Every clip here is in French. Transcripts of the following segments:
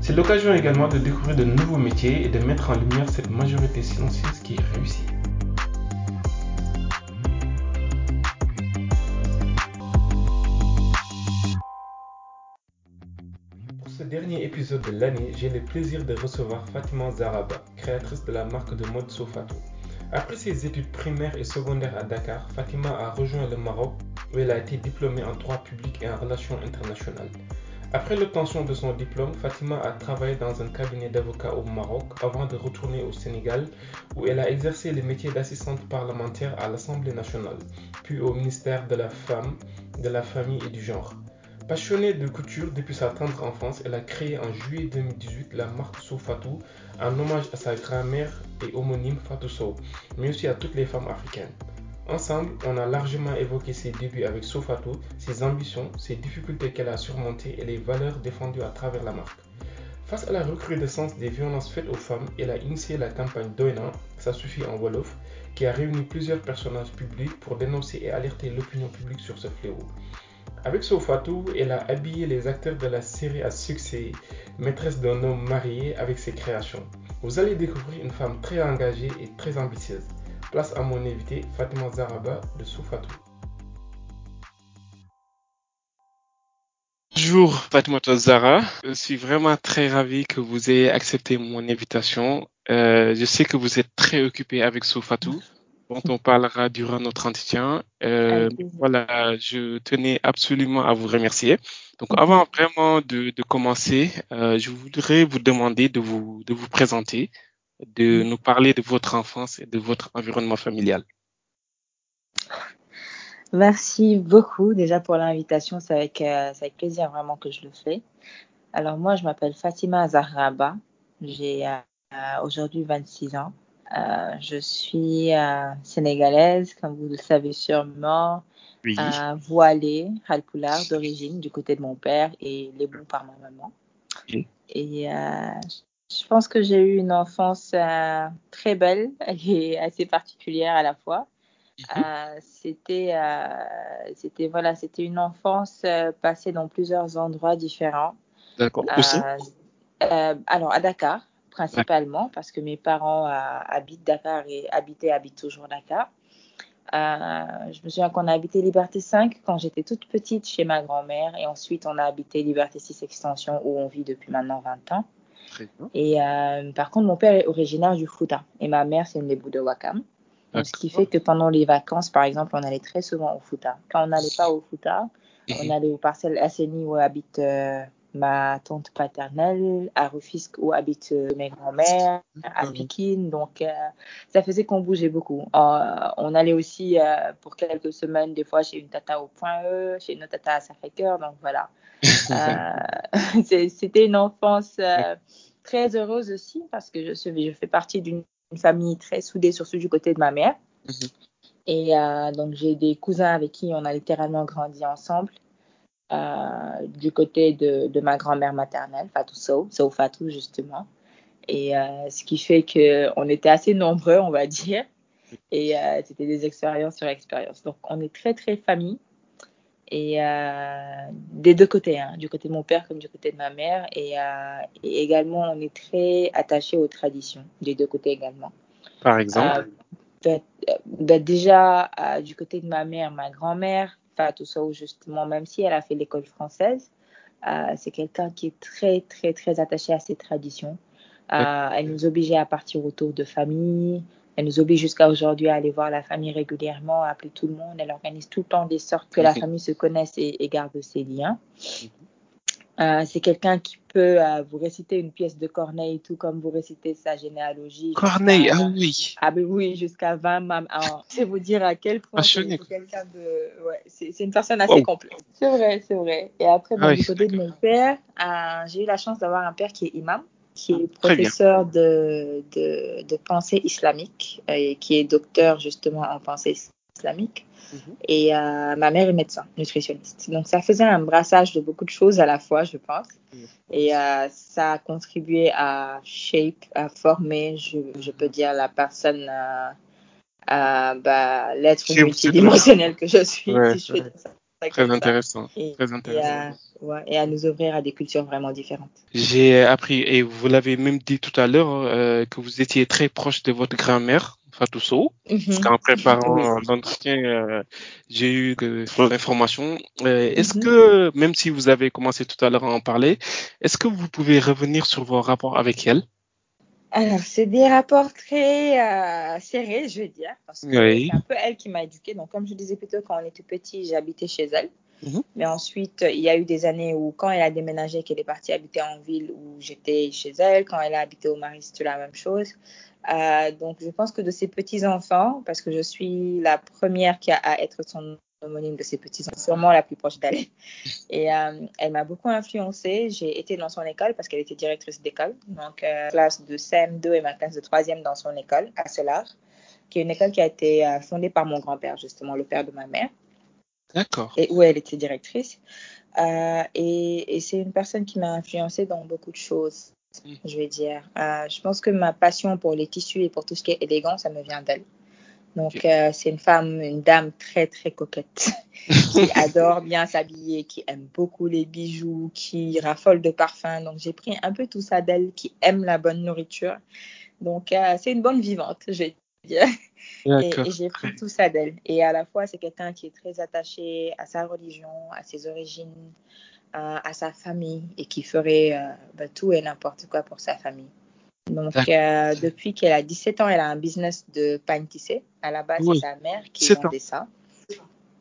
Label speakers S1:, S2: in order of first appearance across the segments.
S1: C'est l'occasion également de découvrir de nouveaux métiers et de mettre en lumière cette majorité silencieuse qui est réussie. Pour ce dernier épisode de l'année, j'ai le plaisir de recevoir Fatima Zaraba, créatrice de la marque de mode Sofato. Après ses études primaires et secondaires à Dakar, Fatima a rejoint le Maroc où elle a été diplômée en droit public et en relations internationales. Après l'obtention de son diplôme, Fatima a travaillé dans un cabinet d'avocats au Maroc avant de retourner au Sénégal où elle a exercé le métier d'assistante parlementaire à l'Assemblée nationale, puis au ministère de la Femme, de la Famille et du Genre. Passionnée de couture depuis sa tendre enfance, elle a créé en juillet 2018 la marque Sow Fatou en hommage à sa grand-mère et homonyme Fatou Sow, mais aussi à toutes les femmes africaines. Ensemble, on a largement évoqué ses débuts avec Sofato, ses ambitions, ses difficultés qu'elle a surmontées et les valeurs défendues à travers la marque. Face à la recrudescence des violences faites aux femmes, elle a initié la campagne Doina, ça suffit en Wolof, qui a réuni plusieurs personnages publics pour dénoncer et alerter l'opinion publique sur ce fléau. Avec Sofatou, elle a habillé les acteurs de la série à succès Maîtresse d'un homme marié avec ses créations. Vous allez découvrir une femme très engagée et très ambitieuse. Place à mon invité Fatima Zaraba de Soufatou. Bonjour Fatima Zara, je suis vraiment très ravi que vous ayez accepté mon invitation. Euh, je sais que vous êtes très occupé avec Soufatou, dont on parlera durant notre entretien. Euh, voilà, je tenais absolument à vous remercier. Donc avant vraiment de, de commencer, euh, je voudrais vous demander de vous, de vous présenter de nous parler de votre enfance et de votre environnement familial.
S2: Merci beaucoup déjà pour l'invitation. C'est avec, euh, avec, plaisir vraiment que je le fais. Alors moi, je m'appelle Fatima Zahraba. J'ai euh, aujourd'hui 26 ans. Euh, je suis euh, sénégalaise, comme vous le savez sûrement,
S1: oui.
S2: voilée, halpoula d'origine du côté de mon père et les bons par ma maman.
S1: Oui.
S2: Et je pense que j'ai eu une enfance euh, très belle et assez particulière à la fois.
S1: Mhm.
S2: Euh, c'était, euh, c'était voilà, c'était une enfance passée dans plusieurs endroits différents.
S1: D'accord. Aussi.
S2: Alors à Dakar principalement parce que mes parents habitent Dakar et habitaient habitent toujours Dakar. je me souviens qu'on a habité Liberté 5 quand j'étais toute petite chez ma grand-mère et ensuite on a habité Liberté 6 Extension où on vit depuis maintenant 20 ans. Et euh, par contre, mon père est originaire du Fouta et ma mère, c'est une Lébou de Wakam. Donc, ce qui fait que pendant les vacances, par exemple, on allait très souvent au Fouta. Quand on n'allait pas au Fouta, on allait aux parcelles Asseni où habite euh, ma tante paternelle, à Rufisque où habitent euh, mes grands-mères, à Pikine. Donc, euh, ça faisait qu'on bougeait beaucoup. On allait aussi pour quelques semaines, des fois, chez une tata au Point E, chez une autre tata à Sacré-Cœur. Donc, voilà. Euh, C'était une enfance très heureuse aussi parce que je, je fais partie d'une famille très soudée, surtout du côté de ma mère.
S1: Mhm.
S2: Et euh, donc, j'ai des cousins avec qui on a littéralement grandi ensemble. Euh, du côté de, de ma grand-mère maternelle, Fatou Sow, Sow Fatou justement. Et euh, ce qui fait qu'on était assez nombreux, on va dire. Et euh, c'était des expériences sur expériences. Donc, on est très, très famille. Et euh, des deux côtés, hein, du côté de mon père comme du côté de ma mère. Et, euh, et également, on est très attaché aux traditions, des deux côtés également.
S1: Par exemple
S2: ben, ben Déjà, euh, du côté de ma mère, ma grand-mère, Fatou Sow, justement, même si elle a fait l'école française, c'est quelqu'un qui est très, très, très attaché à ses traditions. Euh, elle nous obligeait à partir autour de famille. Elle nous oblige jusqu'à aujourd'hui à aller voir la famille régulièrement, à appeler tout le monde. Elle organise tout le temps des sortes que la famille se connaisse et, et garde ses liens. Euh, c'est quelqu'un qui peut euh, vous réciter une pièce de Corneille, tout comme vous récitez sa généalogie.
S1: Corneille, ah oui.
S2: Ah ben oui, jusqu'à 20 mam. C'est vous dire à quel point c'est
S1: Passionné.
S2: quelqu'un de... Ouais, c'est une personne assez complète. C'est vrai, c'est vrai. Et après,
S1: Ah
S2: bon,
S1: oui,
S2: du côté de mon père, euh, j'ai eu la chance d'avoir un père qui est imam, qui est
S1: bien.
S2: professeur de, de, de pensée islamique et qui est docteur justement en pensée islamique.
S1: Mhm.
S2: Et euh, ma mère est médecin, nutritionniste. Donc ça faisait un brassage de beaucoup de choses à la fois, je pense.
S1: Mhm.
S2: Et euh, ça a contribué à shape, à former, je, je peux dire, la personne, euh, à, bah, l'être multidimensionnel que je suis,
S1: Ouais,
S2: si je fais
S1: ouais.
S2: ça.
S1: Très intéressant.
S2: Et,
S1: Très
S2: et
S1: intéressant.
S2: à, ouais, et à nous ouvrir à des cultures vraiment différentes.
S1: J'ai appris, et vous l'avez même dit tout à l'heure, euh, que vous étiez très proche de votre grand-mère, Fatou Sow. Parce
S2: Mhm.
S1: qu'en préparant
S2: Oui.
S1: l'entretien, euh, j'ai eu l'information. Euh, est-ce
S2: Mhm.
S1: que, même si vous avez commencé tout à l'heure à en parler, est-ce que vous pouvez revenir sur vos rapports avec elle?
S2: Alors, c'est des rapports très euh, serrés, je veux dire, parce que
S1: Oui.
S2: c'est un peu elle qui m'a éduquée. Donc, comme je disais plutôt, quand on était petit, j'habitais chez elle.
S1: Mhm.
S2: Mais ensuite, il y a eu des années où, quand elle a déménagé, qu'elle est partie habiter en ville, où j'étais chez elle. Quand elle a habité au Marais, c'était la même chose. Euh, donc, je pense que de ses petits-enfants, parce que je suis la première qui a à être son homonyme de ses petits-enfants, sûrement la plus proche d'elle. Et euh, elle m'a beaucoup influencée. J'ai été dans son école parce qu'elle était directrice d'école. Donc, euh, classe de CM2 et ma classe de troisième dans son école à Solar, qui est une école qui a été euh, fondée par mon grand-père, justement, le père de ma mère,
S1: D'accord.
S2: et où elle était directrice. Et et c'est une personne qui m'a influencée dans beaucoup de choses,
S1: Mm.
S2: je vais dire. Je pense que ma passion pour les tissus et pour tout ce qui est élégant, ça me vient d'elle. Donc, euh, c'est une femme, une dame très, très coquette, qui adore bien s'habiller, qui aime beaucoup les bijoux, qui raffole de parfums. Donc, j'ai pris un peu tout ça d'elle, qui aime la bonne nourriture. Donc, euh, c'est une bonne vivante, je vais dire. Et, j'ai pris tout ça d'elle. Et à la fois, c'est quelqu'un qui est très attaché à sa religion, à ses origines, à sa famille, et qui ferait euh, bah, tout et n'importe quoi pour sa famille. Donc, euh, depuis qu'elle a 17 ans, elle a un business de tissé. À la base,
S1: Oui.
S2: c'est sa mère qui
S1: 17 ans.
S2: vendait ça.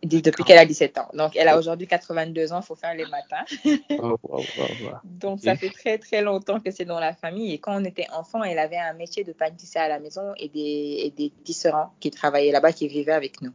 S2: Depuis qu'elle a 17 ans. Donc, elle a aujourd'hui 82 ans, il faut faire les matins.
S1: Oh, wow, wow, wow.
S2: Donc, ça fait très, très longtemps que c'est dans la famille. Et quand on était enfant, elle avait un métier de tissé à la maison et des, et des tisserands qui travaillaient là-bas, qui vivaient avec nous.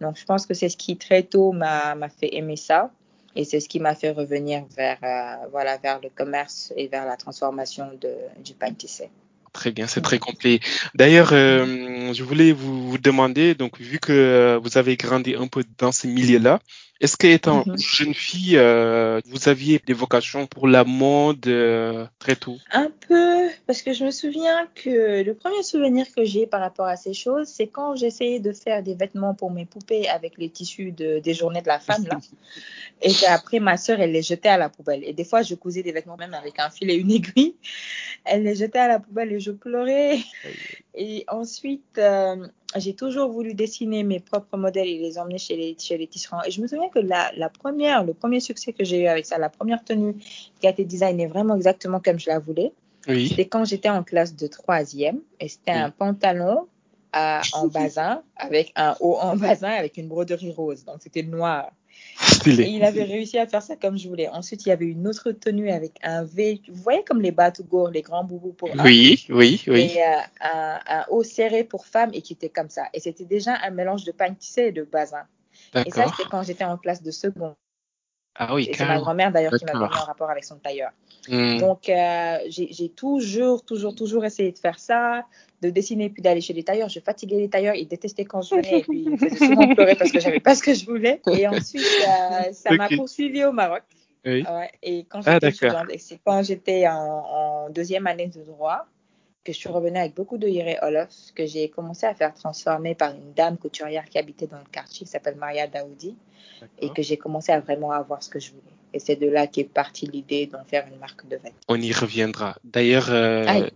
S2: Donc, je pense que c'est ce qui, très tôt, m'a m'a fait aimer ça. Et c'est ce qui m'a fait revenir vers, euh, voilà, vers le commerce et vers la transformation de, du pain tissé.
S1: Très bien, c'est très complet. D'ailleurs, euh, je voulais vous, vous demander, donc vu que euh, vous avez grandi un peu dans ce milieu-là, est-ce qu'étant
S2: Mhm.
S1: jeune fille, euh, vous aviez des vocations pour la mode euh, très tôt?
S2: Un peu, parce que je me souviens que le premier souvenir que j'ai par rapport à ces choses, c'est quand j'essayais de faire des vêtements pour mes poupées avec les tissus de, des journées de la femme, là. Et qu'après, ma sœur, elle les jetait à la poubelle. Et des fois, je cousais des vêtements même avec un fil et une aiguille. Elle les jetait à la poubelle et je pleurais. Et ensuite, euh, j'ai toujours voulu dessiner mes propres modèles et les emmener chez les, chez les tisserands. Et je me souviens que la, la première, le premier succès que j'ai eu avec ça, la première tenue qui a été designée vraiment exactement comme je la voulais,
S1: Oui,
S2: c'était quand j'étais en classe de troisième. Et c'était
S1: Oui.
S2: un pantalon à- en basin avec un haut en basin avec une broderie rose. Donc, c'était noir. Et il avait réussi à faire ça comme je voulais. Ensuite, il y avait une autre tenue avec un V. Vous voyez comme les Batougor, les grands boubous pour hommes
S1: Oui, oui, oui.
S2: et euh, un, un haut serré pour femmes et qui était comme ça. Et c'était déjà un mélange de tissé et de basin. Et ça, c'était quand j'étais en classe de seconde.
S1: Ah oui,
S2: c'est ma grand-mère d'ailleurs qui m'a mis
S1: D'accord.
S2: en rapport avec son tailleur.
S1: Hmm.
S2: Donc, euh, j'ai toujours, toujours, toujours essayé de faire ça, de dessiner puis d'aller chez les tailleurs. Je fatiguais les tailleurs, ils détestaient quand je venais et puis ils me faisaient souvent pleurer parce que j'avais pas ce que je voulais. Et ensuite, euh, ça m'a poursuivi au Maroc.
S1: Oui.
S2: Et quand
S1: Ah,
S2: j'étais quand en, en deuxième année de droit que je suis revenue avec beaucoup de Yere Olof que j'ai commencé à faire transformer par une dame couturière qui habitait dans le quartier qui s'appelle Maria Daoudi et que j'ai commencé à vraiment avoir ce que je voulais. Et c'est de là qu'est partie l'idée d'en faire une marque de vêtements.
S1: On y reviendra. D'ailleurs, euh.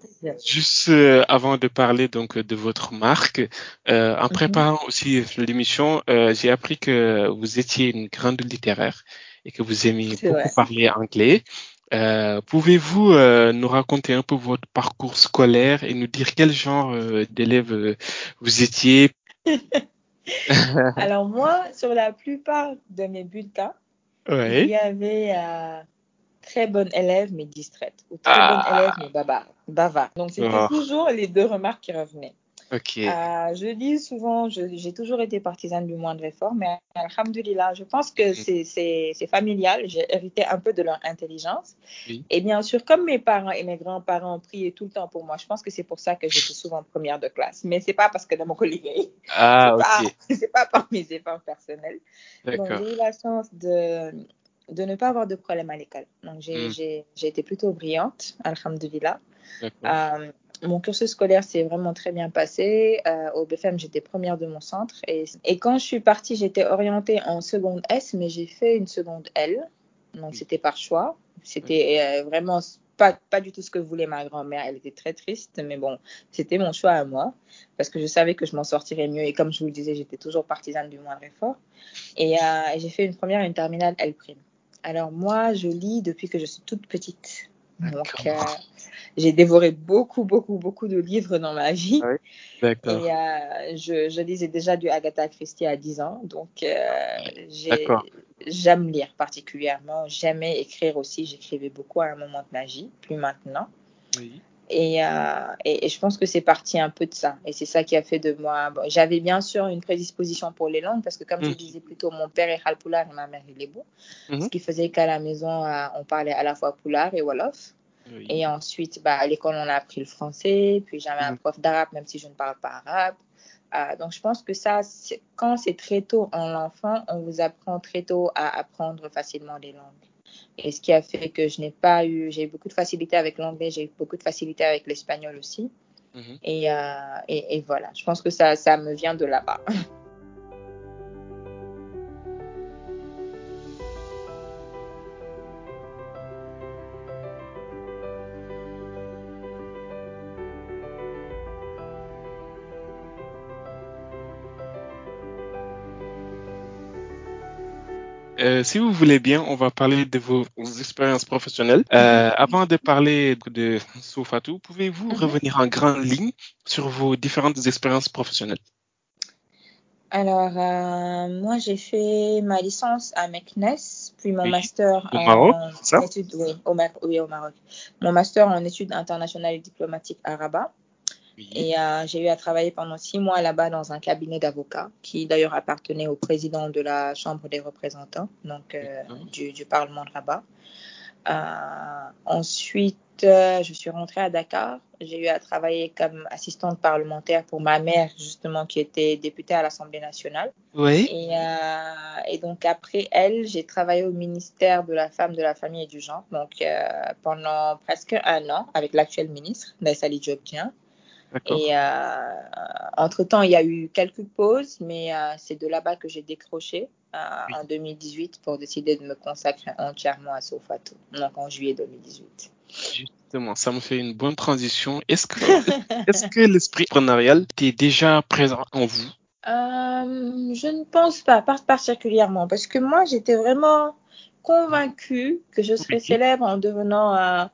S1: Juste euh, avant de parler donc de votre marque, euh, en
S2: Mhm.
S1: préparant aussi l'émission, j'ai appris que vous étiez une grande littéraire et que vous aimiez beaucoup
S2: vrai.
S1: parler anglais. Euh, Pouvez-vous euh, nous raconter un peu votre parcours scolaire et nous dire quel genre euh, d'élève vous étiez?
S2: Alors moi, sur la plupart de mes bulletins, il y avait très bonne élève mais distraite ou très
S1: Ah.
S2: bonne élève mais bavard. bavard. Donc c'était
S1: Oh.
S2: toujours les deux remarques qui revenaient. Euh, je dis souvent, j'ai toujours été partisane du moindre effort, mais alhamdulillah, je pense que
S1: Mm.
S2: c'est- familial. J'ai hérité un peu de leur intelligence.
S1: Oui.
S2: Et bien sûr, comme mes parents et mes grands-parents priaient tout le temps pour moi, je pense que c'est pour ça que j'étais souvent première de classe. Mais c'est pas parce que de mon collègue.
S1: Ah,
S2: c'est
S1: ok.
S2: pas, par mes efforts personnels. Donc, j'ai eu la chance de, de ne pas avoir de problème à l'école. Donc, j'ai
S1: Mm.
S2: été plutôt brillante, alhamdulillah. Euh, mon cursus scolaire s'est vraiment très bien passé. Euh, au BFM, j'étais première de mon centre. Et, et quand je suis partie, j'étais orientée en seconde S, mais j'ai fait une seconde L. Donc,
S1: Oui.
S2: c'était par choix. C'était euh, vraiment pas, pas du tout ce que voulait ma grand-mère. Elle était très triste, mais bon, c'était mon choix à moi. Parce que je savais que je m'en sortirais mieux. Et comme je vous le disais, j'étais toujours partisane du moindre effort. Et, euh, et j'ai fait une première et une terminale L'. Alors, moi, je lis depuis que je suis toute petite. Donc, euh, j'ai dévoré beaucoup, beaucoup, beaucoup de livres dans ma vie.
S1: Ah oui. D'accord.
S2: Et euh, je, je lisais déjà du Agatha Christie à 10 ans. Donc, euh, j'ai- j'aime lire particulièrement. J'aimais écrire aussi. J'écrivais beaucoup à un moment de ma vie, plus maintenant.
S1: Oui.
S2: Et, euh, et, et je pense que c'est parti un peu de ça. Et c'est ça qui a fait de moi. bon, J'avais bien sûr une prédisposition pour les langues parce que, comme je
S1: Mhm.
S2: disais plus tôt, mon père est halpoulard et ma mère est lébo.
S1: Mhm.
S2: Ce qui faisait qu'à la maison, euh, on parlait à la fois poulard et wolof.
S1: Oui.
S2: Et ensuite, bah, à l'école, on a appris le français. Puis j'avais un
S1: Mhm.
S2: prof d'arabe, même si je ne parle pas arabe. Euh, donc, je pense que ça, quand c'est très tôt en l'enfant, on vous apprend très tôt à apprendre facilement les langues. Et ce qui a fait que je n'ai pas eu, j'ai eu beaucoup de facilité avec l'anglais, j'ai eu beaucoup de facilité avec l'espagnol aussi.
S1: Mhm.
S2: Et, euh, et, et voilà, je pense que ça, ça me vient de là-bas.
S1: Euh, si vous voulez bien, on va parler de vos expériences professionnelles. Euh, avant de parler de Sofatou, pouvez-vous
S2: Mhm.
S1: revenir en grande ligne sur vos différentes expériences professionnelles?
S2: Alors, euh, moi, j'ai fait ma licence à Meknes, puis mon
S1: Oui,
S2: master
S1: au
S2: en
S1: Maroc, c'est ça?
S2: études, oui, au, Mar- oui, au Maroc. Mon master en études internationales et diplomatiques à Rabat.
S1: Oui.
S2: Et euh, j'ai eu à travailler pendant six mois là-bas dans un cabinet d'avocats qui d'ailleurs appartenait au président de la Chambre des représentants, donc euh, du, du Parlement de Rabat. Euh, ensuite, euh, je suis rentrée à Dakar. J'ai eu à travailler comme assistante parlementaire pour ma mère, justement, qui était députée à l'Assemblée nationale.
S1: Oui.
S2: Et, et donc après elle, j'ai travaillé au ministère de la Femme, de la Famille et du Genre, donc pendant presque un an avec l'actuel ministre, Nassali Diop-Dieng. Et euh, entre-temps, il y a eu quelques pauses, mais euh, c'est de là-bas que j'ai décroché euh,
S1: Oui.
S2: en 2018 pour décider de me consacrer entièrement à Sofato, donc en juillet 2018.
S1: Justement, ça me fait une bonne transition. Est-ce que, l'esprit entrepreneurial était déjà présent en vous?
S2: Euh, je ne pense pas, pas particulièrement, parce que moi, j'étais vraiment convaincue que je serais
S1: Oui.
S2: célèbre en devenant euh,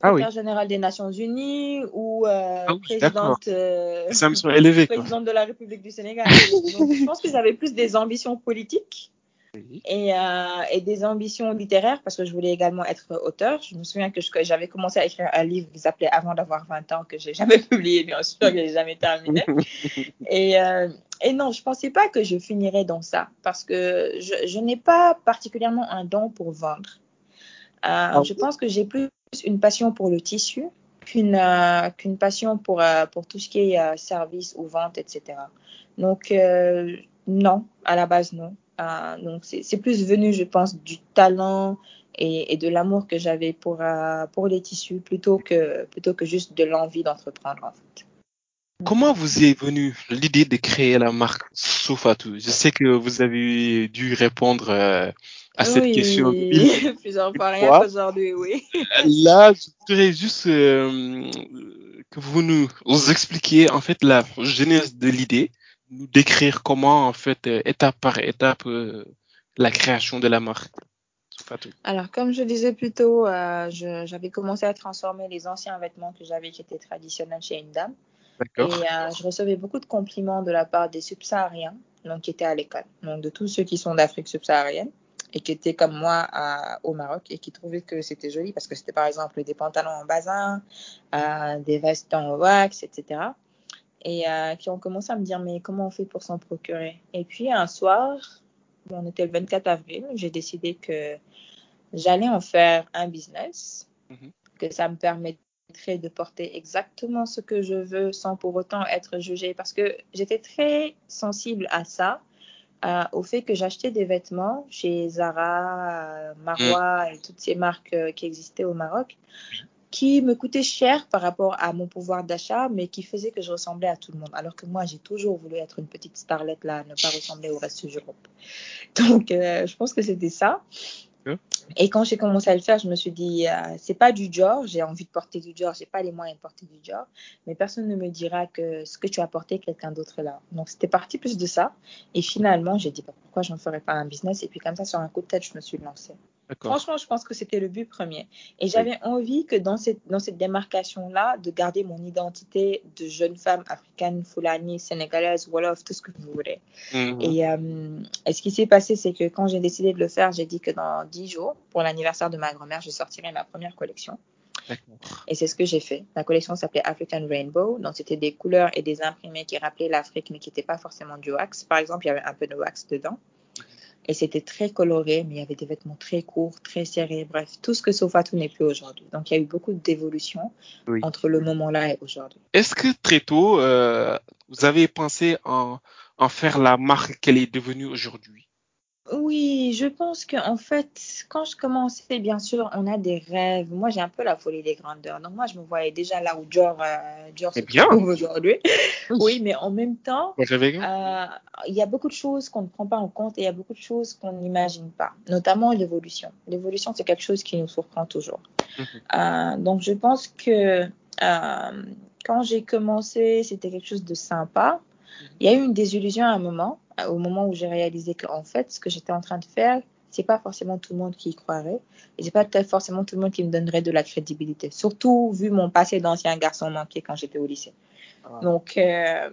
S1: Ah oui.
S2: secrétaire générale des Nations Unies ou euh,
S1: Ah oui,
S2: présidente, euh, présidente de la République du Sénégal. Donc, je pense que j'avais plus des ambitions politiques
S1: Oui.
S2: et, euh, et des ambitions littéraires parce que je voulais également être auteur. Je me souviens que j'avais commencé à écrire un livre qui s'appelait Avant d'avoir 20 ans, que j'ai jamais publié, bien sûr, que j'ai jamais terminé. Et, et non, je pensais pas que je finirais dans ça parce que je, je n'ai pas particulièrement un don pour vendre. Euh, je pense que j'ai plus une passion pour le tissu qu'une euh, passion pour, euh, pour tout ce qui est euh, service ou vente, etc. Donc, euh, non, à la base, non. Donc, c'est plus venu, je pense, du talent et, de l'amour que j'avais pour, pour les tissus plutôt que, plutôt que juste de l'envie d'entreprendre, en fait.
S1: Comment vous est venue l'idée de créer la marque Sofatou? Je sais que vous avez dû répondre à cette
S2: oui,
S1: question.
S2: oui, plusieurs fois, rien
S1: fois.
S2: qu'aujourd'hui, oui.
S1: Là, je voudrais juste euh, que vous nous vous expliquiez en fait la genèse de l'idée, nous décrire comment en fait euh, étape par étape euh, la création de la marque
S2: Alors, comme je disais plus tôt, euh, j'avais commencé à transformer les anciens vêtements que j'avais qui étaient traditionnels chez une dame. Et euh, je recevais beaucoup de compliments de la part des subsahariens, donc qui étaient à l'école, donc de tous ceux qui sont d'Afrique subsaharienne et qui étaient comme moi à- au Maroc et qui trouvaient que c'était joli parce que c'était par exemple des pantalons en basin, euh, des vestes en wax, etc. Et euh, qui ont commencé à me dire mais comment on fait pour s'en procurer? Et puis un soir, on était le 24 avril, j'ai décidé que j'allais en faire un business,
S1: Mhm.
S2: que ça me permettrait de porter exactement ce que je veux sans pour autant être jugée parce que j'étais très sensible à ça, euh, au fait que j'achetais des vêtements chez Zara, euh, Marwa et toutes ces marques euh, qui existaient au Maroc qui me coûtaient cher par rapport à mon pouvoir d'achat, mais qui faisaient que je ressemblais à tout le monde. Alors que moi, j'ai toujours voulu être une petite starlette là, ne pas ressembler au reste du groupe. Donc, euh, je pense que c'était ça. Et quand j'ai commencé à le faire, je me suis dit, euh, c'est pas du genre, j'ai envie de porter du genre, j'ai pas les moyens de porter du genre, mais personne ne me dira que ce que tu as porté, quelqu'un d'autre là. Donc c'était parti plus de ça. Et finalement, j'ai dit, bah, pourquoi je n'en ferais pas un business? Et puis comme ça, sur un coup de tête, je me suis lancée. Franchement, je pense que c'était le but premier. Et j'avais envie que dans cette, dans cette démarcation-là, de garder mon identité de jeune femme africaine, fulani, sénégalaise, wolof, tout ce que vous voulez.
S1: Mhm.
S2: Et, euh, et ce qui s'est passé, c'est que quand j'ai décidé de le faire, j'ai dit que dans 10 jours, pour l'anniversaire de ma grand-mère, je sortirais ma première collection. Et c'est ce que j'ai fait. La collection s'appelait African Rainbow. Donc, c'était des couleurs et des imprimés qui rappelaient l'Afrique, mais qui n'étaient pas forcément du wax. Par exemple, il y avait un peu de wax dedans. Et c'était très coloré, mais il y avait des vêtements très courts, très serrés. Bref, tout ce que Sofatou n'est plus aujourd'hui. Donc, il y a eu beaucoup d'évolution
S1: Oui.
S2: entre le moment-là et aujourd'hui.
S1: Est-ce que très tôt, euh, vous avez pensé en, en faire la marque qu'elle est devenue aujourd'hui?
S2: Oui, je pense qu'en fait, quand je commençais, bien sûr, on a des rêves. Moi, j'ai un peu la folie des grandeurs. Donc, moi, je me voyais déjà là où Dior, euh, Dior se
S1: bien.
S2: trouve aujourd'hui. Oui, mais en même temps, euh, il y a beaucoup de choses qu'on ne prend pas en compte et il y a beaucoup de choses qu'on n'imagine pas, notamment l'évolution. L'évolution, c'est quelque chose qui nous surprend toujours.
S1: Mhm.
S2: Euh, donc, je pense que euh, quand j'ai commencé, c'était quelque chose de sympa. Il y a eu une désillusion à un moment, au moment où j'ai réalisé qu'en fait, ce que j'étais en train de faire, c'est pas forcément tout le monde qui y croirait et c'est pas forcément tout le monde qui me donnerait de la crédibilité. Surtout vu mon passé d'ancien garçon manqué quand j'étais au lycée.
S1: Ah.
S2: Donc, euh,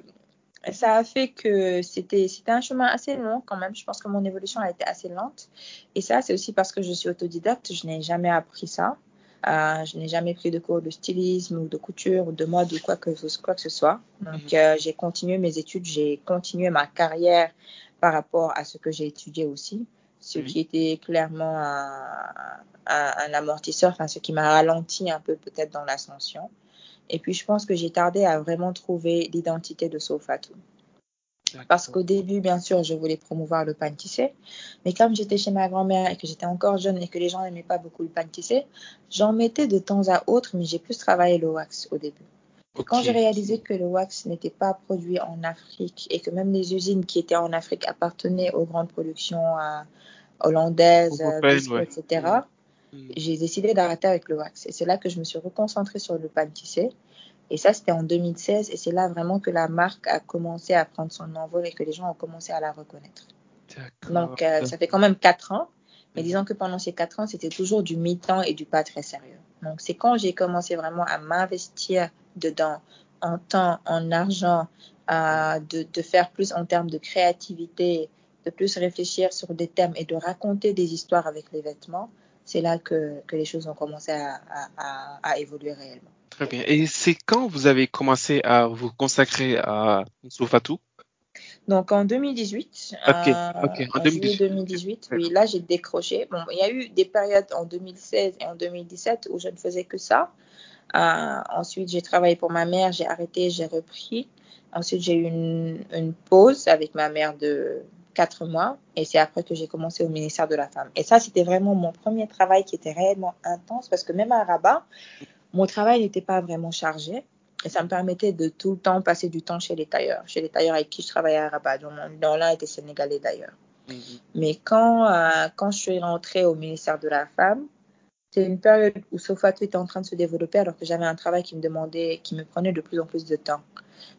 S2: ça a fait que c'était c'était un chemin assez long quand même. Je pense que mon évolution a été assez lente. Et ça, c'est aussi parce que je suis autodidacte. Je n'ai jamais appris ça. Euh, je n'ai jamais pris de cours de stylisme ou de couture ou de mode ou quoi que, quoi que ce soit. Donc, euh, j'ai continué mes études, j'ai continué ma carrière par rapport à ce que j'ai étudié aussi, ce qui était clairement un, un, un amortisseur, enfin, ce qui m'a ralenti un peu peut-être dans l'ascension. Et puis, je pense que j'ai tardé à vraiment trouver l'identité de Sofatou. Parce qu'au début, bien sûr, je voulais promouvoir le pain tissé. Mais comme j'étais chez ma grand-mère et que j'étais encore jeune et que les gens n'aimaient pas beaucoup le pain tissé, j'en mettais de temps à autre, mais j'ai plus travaillé le wax au début. Quand j'ai réalisé que le wax n'était pas produit en Afrique et que même les usines qui étaient en Afrique appartenaient aux grandes productions euh, hollandaises, euh,
S1: Européennes,
S2: biscuits,
S1: ouais.
S2: etc.,
S1: Mhm.
S2: j'ai décidé d'arrêter avec le wax. Et c'est là que je me suis reconcentrée sur le pain tissé. Et ça, c'était en 2016. Et c'est là vraiment que la marque a commencé à prendre son envol et que les gens ont commencé à la reconnaître. Donc, euh, ça fait quand même quatre ans. Mais disons que pendant ces quatre ans, c'était toujours du mi-temps et du pas très sérieux. Donc, c'est quand j'ai commencé vraiment à m'investir dedans, en temps, en argent, euh, de, de faire plus en termes de créativité, de plus réfléchir sur des thèmes et de raconter des histoires avec les vêtements. C'est là que, que les choses ont commencé à, à, à, à évoluer réellement.
S1: Très bien. Et c'est quand vous avez commencé à vous consacrer à Sofatou
S2: Donc en 2018,
S1: Ok,
S2: euh,
S1: ok, en
S2: en juillet
S1: 2018.
S2: 2018, oui, là j'ai décroché. Bon, il y a eu des périodes en 2016 et en 2017 où je ne faisais que ça. Euh, ensuite, j'ai travaillé pour ma mère, j'ai arrêté, j'ai repris. Ensuite, j'ai eu une, une pause avec ma mère de quatre mois et c'est après que j'ai commencé au ministère de la Femme. Et ça, c'était vraiment mon premier travail qui était réellement intense parce que même à Rabat, mon travail n'était pas vraiment chargé. Et ça me permettait de tout le temps passer du temps chez les tailleurs, chez les tailleurs avec qui je travaillais à Rabat, dont, dont l'un était sénégalais d'ailleurs.
S1: Mhm.
S2: Mais quand, euh, quand je suis rentrée au ministère de la Femme, c'est une période où Sofatou était en train de se développer alors que j'avais un travail qui me demandait, qui me prenait de plus en plus de temps.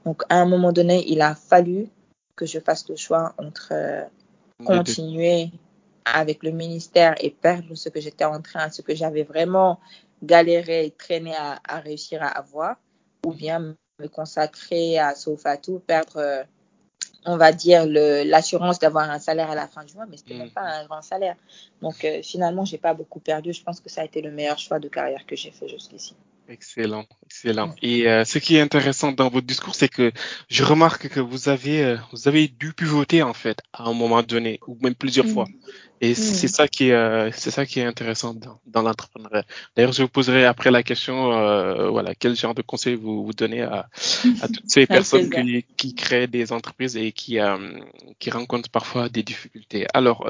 S2: Donc à un moment donné, il a fallu que je fasse le choix entre euh, continuer avec le ministère et perdre ce que j'étais en train, ce que j'avais vraiment galéré et traîné à, à, réussir à avoir, ou bien me consacrer à Sofatou, perdre, euh, on va dire, l'assurance d'avoir un salaire à la fin du mois, mais ce n'était même pas un grand salaire. Donc euh, finalement, j'ai pas beaucoup perdu. Je pense que ça a été le meilleur choix de carrière que j'ai fait jusqu'ici.
S1: Excellent, excellent. Et euh, ce qui est intéressant dans votre discours, c'est que je remarque que vous avez euh, vous avez dû pivoter en fait à un moment donné ou même plusieurs fois. Et c'est ça qui est euh, c'est ça qui est intéressant dans, dans l'entrepreneuriat. D'ailleurs, je vous poserai après la question euh, voilà quel genre de conseils vous vous donnez à, à toutes ces personnes qui, qui, créent des entreprises et qui euh, qui rencontrent parfois des difficultés. Alors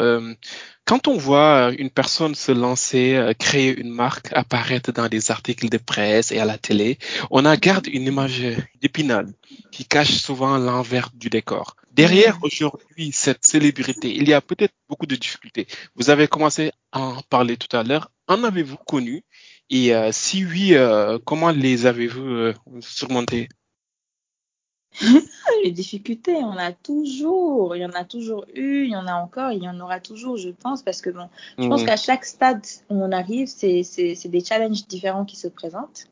S1: quand on voit une personne se lancer, créer une marque, apparaître dans des articles de presse et à la télé, on a garde une image d'épinal qui cache souvent l'envers du décor. Derrière aujourd'hui cette célébrité, il y a peut-être beaucoup de difficultés. Vous avez commencé à en parler tout à l'heure. En avez-vous connu? Et euh, si oui, euh, comment les avez-vous euh, surmontées?
S2: Les difficultés, on a toujours, il y en a toujours eu, il y en a encore, il y en aura toujours, je pense, parce que bon, je pense qu'à chaque stade où on arrive, c'est des challenges différents qui se présentent.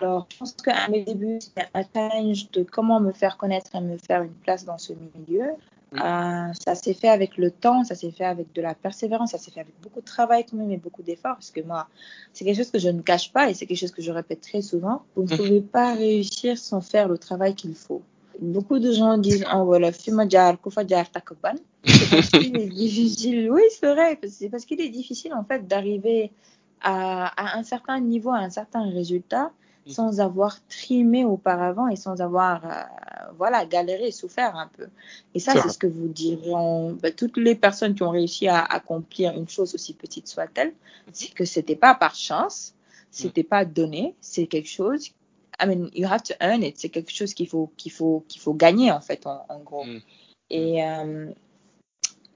S2: Alors, je pense qu'à mes débuts, c'était un challenge de comment me faire connaître et me faire une place dans ce milieu. Euh, ça s'est fait avec le temps, ça s'est fait avec de la persévérance, ça s'est fait avec beaucoup de travail quand même et beaucoup d'efforts. Parce que moi, c'est quelque chose que je ne cache pas et c'est quelque chose que je répète très souvent. Vous ne pouvez pas réussir sans faire le travail qu'il faut. Beaucoup de gens disent oh voilà, fais-moi takoban. C'est parce qu'il est difficile. Oui, c'est vrai. C'est parce qu'il est difficile en fait d'arriver à, à, un certain niveau, à un certain résultat, mm. sans avoir trimé auparavant et sans avoir euh, voilà galéré, souffert un peu. Et ça, c'est ce que vous diront bah, toutes les personnes qui ont réussi à accomplir une chose aussi petite soit-elle, c'est que c'était pas par chance, c'était mm. pas donné, c'est quelque chose. I mean, you have to earn it. C'est quelque chose qu'il faut qu'il faut qu'il faut gagner en fait en, en gros. Mm. Et euh,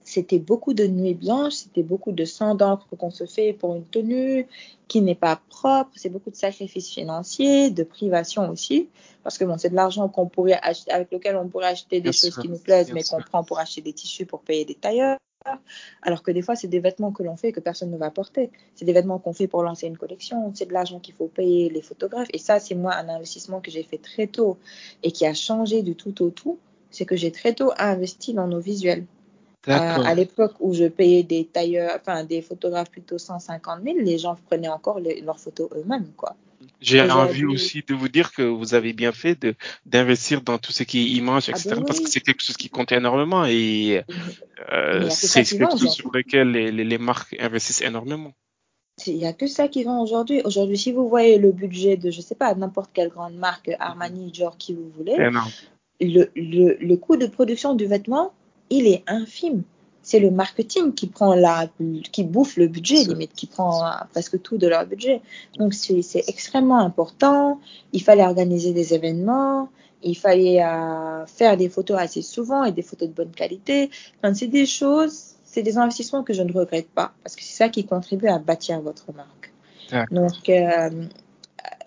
S2: c'était beaucoup de nuits blanches, c'était beaucoup de sang d'encre qu'on se fait pour une tenue qui n'est pas propre, c'est beaucoup de sacrifices financiers, de privations aussi, parce que bon, c'est de l'argent qu'on pourrait acheter, avec lequel on pourrait acheter des choses qui nous plaisent, mais qu'on prend pour acheter des tissus pour payer des tailleurs. Alors que des fois, c'est des vêtements que l'on fait que personne ne va porter. C'est des vêtements qu'on fait pour lancer une collection. C'est de l'argent qu'il faut payer les photographes. Et ça, c'est moi un investissement que j'ai fait très tôt et qui a changé du tout au tout. C'est que j'ai très tôt investi dans nos visuels. À, à l'époque où je payais des tailleurs, enfin des photographes plutôt 150 000, les gens prenaient encore les, leurs photos eux-mêmes, quoi.
S1: J'ai envie aussi de vous dire que vous avez bien fait de d'investir dans tout ce qui est image, etc. Ah ben oui. parce que c'est quelque chose qui compte énormément et euh, c'est quelque chose sur lequel les, les, les, marques investissent énormément.
S2: Il n'y a que ça qui vend aujourd'hui. Aujourd'hui, si vous voyez le budget de, je sais pas, n'importe quelle grande marque, Armani, Dior, qui vous voulez, le, le, le coût de production du vêtement, il est infime. C'est le marketing qui prend la, qui bouffe le budget, limite, qui prend presque tout de leur budget. Donc, c'est extrêmement important. Il fallait organiser des événements. Il fallait euh, faire des photos assez souvent et des photos de bonne qualité. Enfin, c'est des choses, c'est des investissements que je ne regrette pas parce que c'est ça qui contribue à bâtir votre marque. Donc, euh,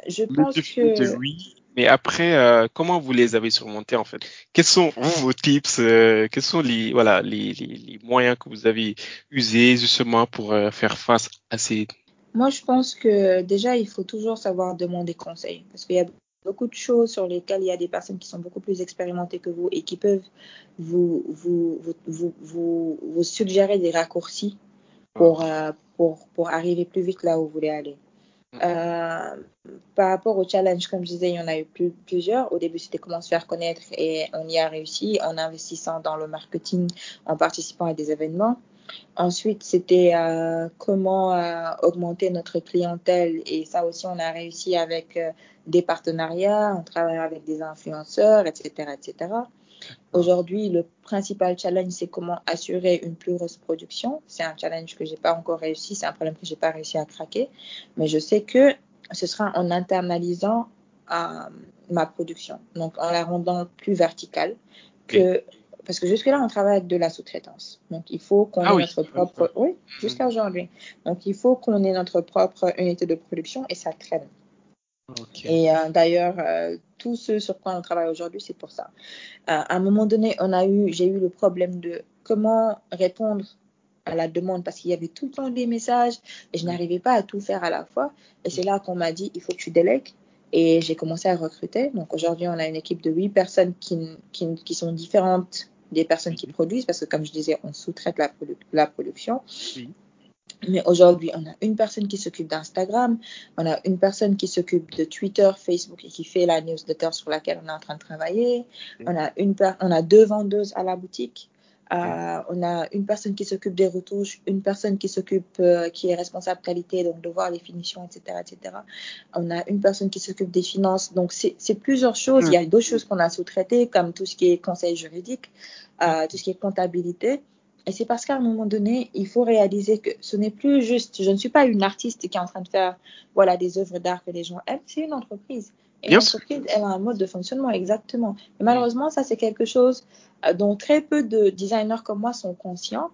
S2: je pense que.
S1: Oui, mais après, euh, comment vous les avez surmontés en fait? Quels sont vos tips euh, Quels sont les voilà les, les, les, moyens que vous avez usés justement pour euh, faire face à ces
S2: Moi, je pense que déjà, il faut toujours savoir demander conseil. Parce qu'il y a beaucoup de choses sur lesquelles il y a des personnes qui sont beaucoup plus expérimentées que vous et qui peuvent vous vous vous vous, vous, vous suggérer des raccourcis pour, pour pour arriver plus vite là où vous voulez aller. Euh, par rapport au challenge, comme je disais, il y en a eu plus, plusieurs. Au début, c'était comment se faire connaître et on y a réussi en investissant dans le marketing, en participant à des événements. Ensuite, c'était euh, comment euh, augmenter notre clientèle et ça aussi, on a réussi avec des partenariats, on travaille avec des influenceurs, etc., etc. Aujourd'hui, le principal challenge, c'est comment assurer une plus grosse production. C'est un challenge que j'ai pas encore réussi, c'est un problème que j'ai pas réussi à craquer, mais je sais que ce sera en internalisant euh, ma production, donc en la rendant plus verticale que parce que jusque-là, on travaille avec de la sous-traitance. Donc, il faut qu'on ah ait oui. notre propre. Oui, jusqu'à aujourd'hui. Donc, il faut qu'on ait notre propre unité de production et ça traîne. Okay. Et euh, d'ailleurs, euh, tout ce sur quoi on travaille aujourd'hui, c'est pour ça. Euh, à un moment donné, on a eu, j'ai eu le problème de comment répondre à la demande parce qu'il y avait tout le temps des messages et je n'arrivais pas à tout faire à la fois. Et c'est là qu'on m'a dit, il faut que tu délègues. Et j'ai commencé à recruter. Donc aujourd'hui, on a une équipe de huit personnes qui, qui, sont différentes des personnes qui produisent parce que, comme je disais, on sous-traite la, la, production. Mais aujourd'hui, on a une personne qui s'occupe d'Instagram, on a une personne qui s'occupe de Twitter, Facebook et qui fait la newsletter sur laquelle on est en train de travailler. On a, une on a deux vendeuses à la boutique. Euh, on a une personne qui s'occupe des retouches, une personne qui s'occupe, euh, qui est responsable qualité, donc de voir les finitions, etc., etc. On a une personne qui s'occupe des finances. Donc, c'est plusieurs choses. Il y a d'autres choses qu'on a sous-traitées, comme tout ce qui est conseil juridique, euh, tout ce qui est comptabilité. Et c'est parce qu'à un moment donné, il faut réaliser que ce n'est plus juste, je ne suis pas une artiste qui est en train de faire voilà, des œuvres d'art que les gens aiment, c'est une entreprise. Et l'entreprise, elle a un mode de fonctionnement, exactement. Et malheureusement, ça, c'est quelque chose euh, dont très peu de designers comme moi sont conscients.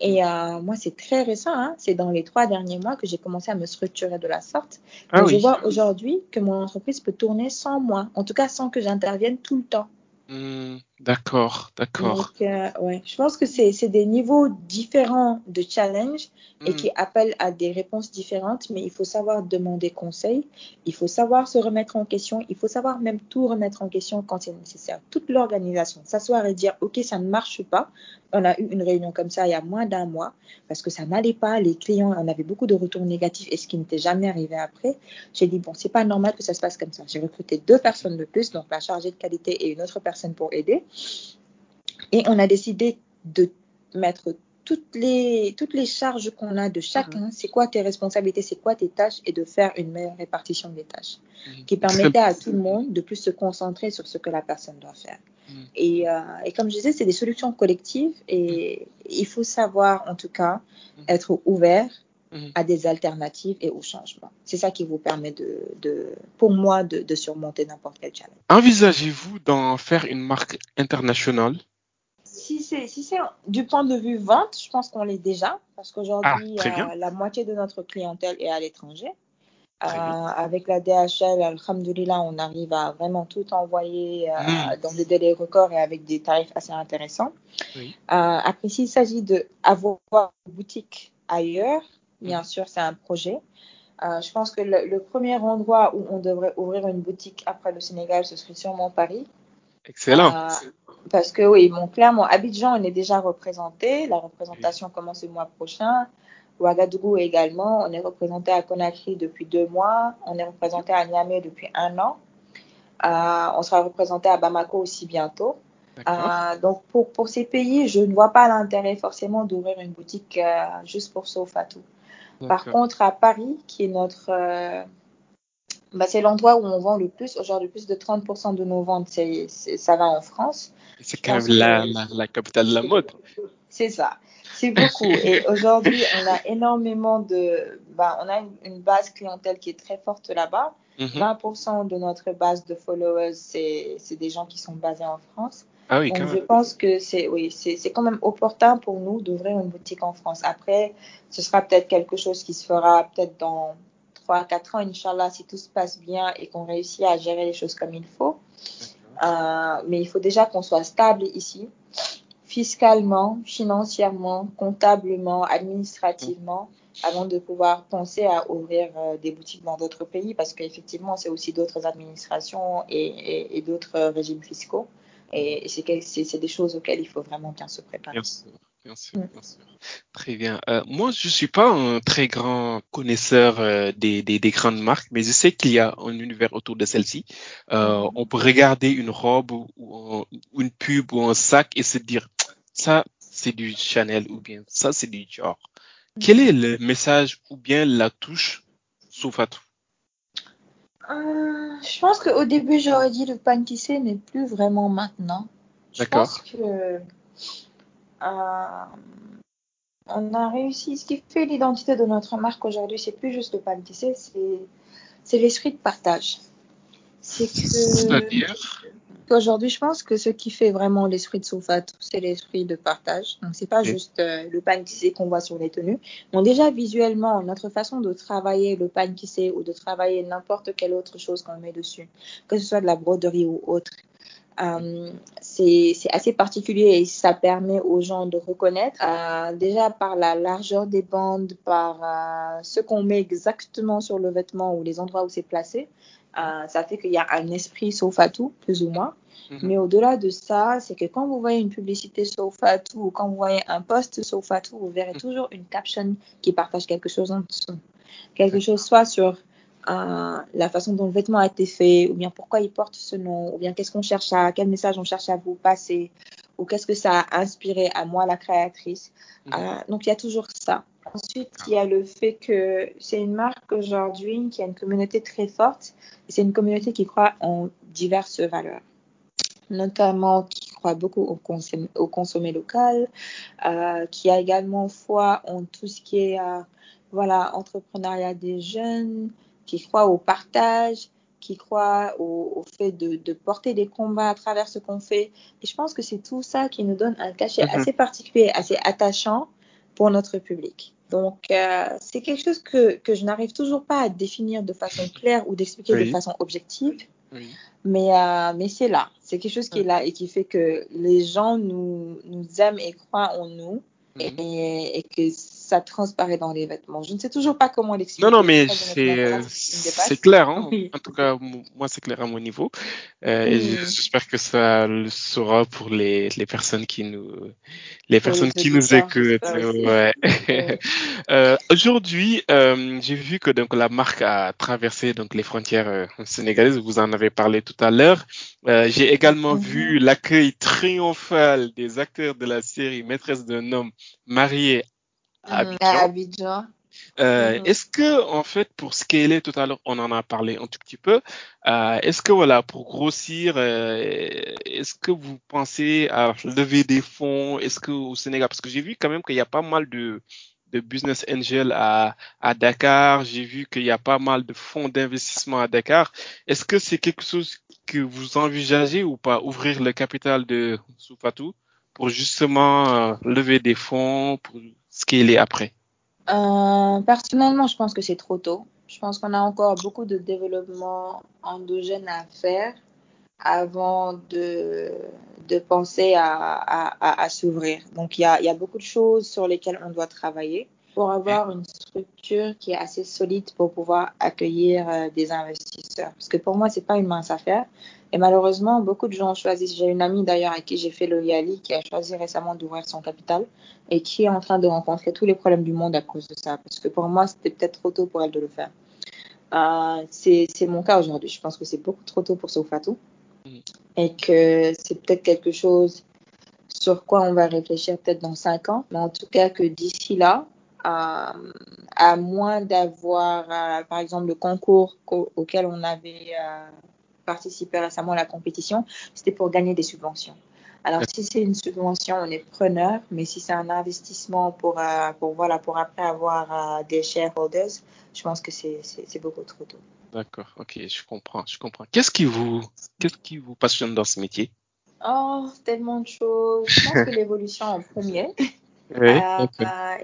S2: Et euh, moi, c'est très récent, hein. c'est dans les trois derniers mois que j'ai commencé à me structurer de la sorte. Ah je vois aujourd'hui que mon entreprise peut tourner sans moi, en tout cas sans que j'intervienne tout le temps.
S1: Hmm, d'accord, d'accord.
S2: Euh, ouais, je pense que c'est des niveaux différents de challenge et hmm. qui appellent à des réponses différentes, mais il faut savoir demander conseil, il faut savoir se remettre en question, il faut savoir même tout remettre en question quand c'est nécessaire. Toute l'organisation, s'asseoir et dire, OK, ça ne marche pas, on a eu une réunion comme ça il y a moins d'un mois parce que ça n'allait pas. Les clients, on avait beaucoup de retours négatifs et ce qui n'était jamais arrivé après. J'ai dit, bon, c'est pas normal que ça se passe comme ça. J'ai recruté deux personnes de plus, donc la chargée de qualité et une autre personne pour aider. Et on a décidé de mettre toutes les, toutes les charges qu'on a de chacun, c'est quoi tes responsabilités, c'est quoi tes tâches, et de faire une meilleure répartition des tâches, mmh. qui permettait à tout le monde de plus se concentrer sur ce que la personne doit faire. Mmh. Et, euh, et, comme je disais, c'est des solutions collectives, et il faut savoir, en tout cas, mmh. être ouvert à des alternatives et au changement. C'est ça qui vous permet, de, de pour moi, de, de surmonter n'importe quel challenge.
S1: Envisagez-vous d'en faire une marque internationale?
S2: Si c'est si du point de vue vente, je pense qu'on l'est déjà parce qu'aujourd'hui ah, la moitié de notre clientèle est à l'étranger. Euh, avec la DHL, alhamdoulilah, on arrive à vraiment tout envoyer euh, hmm. dans des délais records et avec des tarifs assez intéressants. Euh, après, s'il s'agit d'avoir une boutique ailleurs, bien hmm. sûr, c'est un projet. je pense que le, premier endroit où on devrait ouvrir une boutique après le Sénégal, ce serait sûrement Paris.
S1: Excellent.
S2: Euh, parce que oui, mon clairement, Abidjan, on est déjà représenté. La représentation commence le mois prochain. Ouagadougou également. On est représenté à Conakry depuis deux mois. On est représenté à Niamey depuis un an. Euh, on sera représenté à Bamako aussi bientôt. Euh, donc pour, pour ces pays, je ne vois pas l'intérêt forcément d'ouvrir une boutique juste pour Sofatou. Par contre, à Paris, qui est notre bah, c'est l'endroit où on vend le plus. Aujourd'hui, plus de 30% de nos ventes, c'est, ça va en France.
S1: C'est quand même la, la, capitale de la mode.
S2: C'est ça. C'est beaucoup. Et aujourd'hui, on a énormément de. Bah, on a une, base clientèle qui est très forte là-bas. 20% mhm. de notre base de followers, c'est, c'est des gens qui sont basés en France.
S1: Ah oui,
S2: Donc, je pense que c'est oui, c'est, quand même opportun pour nous d'ouvrir une boutique en France. Après, ce sera peut-être quelque chose qui se fera peut-être dans 3 4 ans, Inch'Allah, si tout se passe bien et qu'on réussit à gérer les choses comme il faut. Euh, mais il faut déjà qu'on soit stable ici, fiscalement, financièrement, comptablement, administrativement, avant de pouvoir penser à ouvrir euh, des boutiques dans d'autres pays, parce qu'effectivement, c'est aussi d'autres administrations et, et d'autres régimes fiscaux. Et c'est des choses auxquelles il faut vraiment bien se préparer.
S1: Bien sûr, bien sûr, mm. bien sûr. Très bien. Euh, moi, je suis pas un très grand connaisseur euh, des, des, des, grandes marques, mais je sais qu'il y a un univers autour de celle-ci. Euh, mm-hmm. on peut regarder une robe ou, une pub ou un sac et se dire, ça, c'est du Chanel ou bien ça, c'est du Dior. Quel est le message ou bien la touche Soufatou
S2: euh, je pense qu'au début, j'aurais dit le pain tissé, mais plus vraiment maintenant. Je pense que euh, on a réussi. Ce qui fait l'identité de notre marque aujourd'hui, c'est plus juste le pain tissé, c'est l'esprit de partage. C'est que aujourd'hui, je pense que ce qui fait vraiment l'esprit de Sofat, c'est l'esprit de partage. Donc, c'est pas juste euh, le pain tissé qu'on voit sur les tenues. Bon, déjà, visuellement, notre façon de travailler le pain tissé ou de travailler n'importe quelle autre chose qu'on met dessus, que ce soit de la broderie ou autre, Euh, c'est assez particulier et ça permet aux gens de reconnaître euh, déjà par la largeur des bandes, par euh, ce qu'on met exactement sur le vêtement ou les endroits où c'est placé. Ça fait qu'il y a un esprit tout plus ou moins. Mhm. Mais au-delà de ça, c'est que quand vous voyez une publicité Sofatou ou quand vous voyez un post Sofatou, vous verrez mhm. toujours une caption qui partage quelque chose en dessous. Quelque chose soit sur la façon dont le vêtement a été fait, ou bien pourquoi il porte ce nom, ou bien qu'est-ce qu'on cherche à, quel message on cherche à vous passer, ou qu'est-ce que ça a inspiré à moi, la créatrice. Mhm. Euh, donc il y a toujours ça. Ensuite, il y a le fait que c'est une marque aujourd'hui qui a une communauté très forte. C'est une communauté qui croit en diverses valeurs, notamment qui croit beaucoup au, consommé, au consommé local, euh, qui a également foi en tout ce qui est euh, voilà, entrepreneuriat des jeunes, qui croient au partage, qui croient au, fait de, porter des combats à travers ce qu'on fait. Et je pense que c'est tout ça qui nous donne un cachet mhm. assez particulier, assez attachant pour notre public. Donc, euh, c'est quelque chose que, que je n'arrive toujours pas à définir de façon claire ou d'expliquer de façon objective. Mais, euh, mais c'est là. C'est quelque chose qui est là et qui fait que les gens nous, nous aiment et croient en nous. Mhm. Et, et, que ça transparaît dans les vêtements. Je ne sais toujours pas comment l'expliquer.
S1: Non, non, mais c'est clair. Hein. En tout cas, moi, c'est clair à mon niveau. Euh, et j'espère que ça le sera pour les, les personnes qui nous, les personnes qui nous écoutent. Ouais. euh, Aujourd'hui, euh, j'ai vu que donc la marque a traversé donc les frontières euh, sénégalaises. Vous en avez parlé tout à l'heure. Euh, j'ai également mhm. vu l'accueil triomphal des acteurs de la série Maîtresse d'un homme marié Abidjan. Euh, mhm. Est-ce que, en fait, pour scaler tout à l'heure, on en a parlé un tout petit peu. Euh, est-ce que, voilà, pour grossir, euh, est-ce que vous pensez à lever des fonds Est-ce que au Sénégal, parce que j'ai vu quand même qu'il y a pas mal de, de business angel à, à Dakar. J'ai vu qu'il y a pas mal de fonds d'investissement à Dakar. Est-ce que c'est quelque chose que vous envisagez ou pas ouvrir le capital de Soufatou pour justement lever des fonds pour ce qu'il est après?
S2: Euh, Personnellement, je pense que c'est trop tôt. Je pense qu'on a encore beaucoup de développement endogène à faire avant de, penser à, s'ouvrir. Donc, il y a, beaucoup de choses sur lesquelles on doit travailler pour avoir une structure qui est assez solide pour pouvoir accueillir euh, des investisseurs. Parce que pour moi, c'est pas une mince affaire. Et malheureusement, beaucoup de gens choisissent. J'ai une amie d'ailleurs à qui j'ai fait le YALI qui a choisi récemment d'ouvrir son capital et qui est en train de rencontrer tous les problèmes du monde à cause de ça. Parce que pour moi, c'était peut-être trop tôt pour elle de le faire. Euh, c'est mon cas aujourd'hui. Je pense que c'est beaucoup trop tôt pour Sofatou mm. et que c'est peut-être quelque chose sur quoi on va réfléchir peut-être dans cinq ans. Mais en tout cas, que d'ici là, euh, à moins d'avoir, euh, par exemple, le concours auquel on avait euh, participé récemment à la compétition, c'était pour gagner des subventions. Alors, si c'est une subvention, on est preneur, mais si c'est un investissement pour, pour, voilà, pour après avoir des shareholders, je pense que c'est beaucoup trop tôt.
S1: D'accord, ok, je comprends, je comprends. Qu'est-ce qui vous, qu'est-ce qui vous passionne dans ce métier?
S2: Oh, tellement de choses. Je pense que l'évolution en premier. Euh,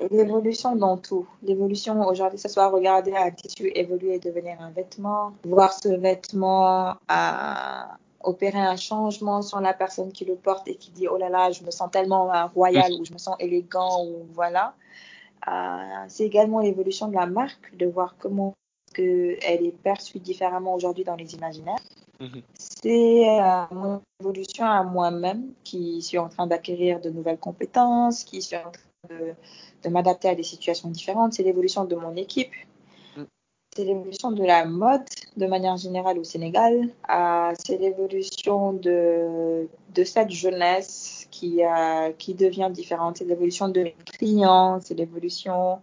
S2: et l'évolution dans tout. L'évolution aujourd'hui, ce soit regarder un tissu évoluer et devenir un vêtement, voir ce vêtement euh, opérer un changement sur la personne qui le porte et qui dit oh là là, je me sens tellement euh, royal ou je me sens élégant ou voilà. c'est également l'évolution de la marque, de voir comment que elle est perçue différemment aujourd'hui dans les imaginaires. Mhm. C'est euh, mon évolution à moi-même qui suis en train d'acquérir de nouvelles compétences, qui suis en train de, m'adapter à des situations différentes. C'est l'évolution de mon équipe. Mm. C'est l'évolution de la mode de manière générale au Sénégal. Euh, c'est l'évolution de, de cette jeunesse qui, euh, qui devient différente. C'est l'évolution de mes clients. C'est l'évolution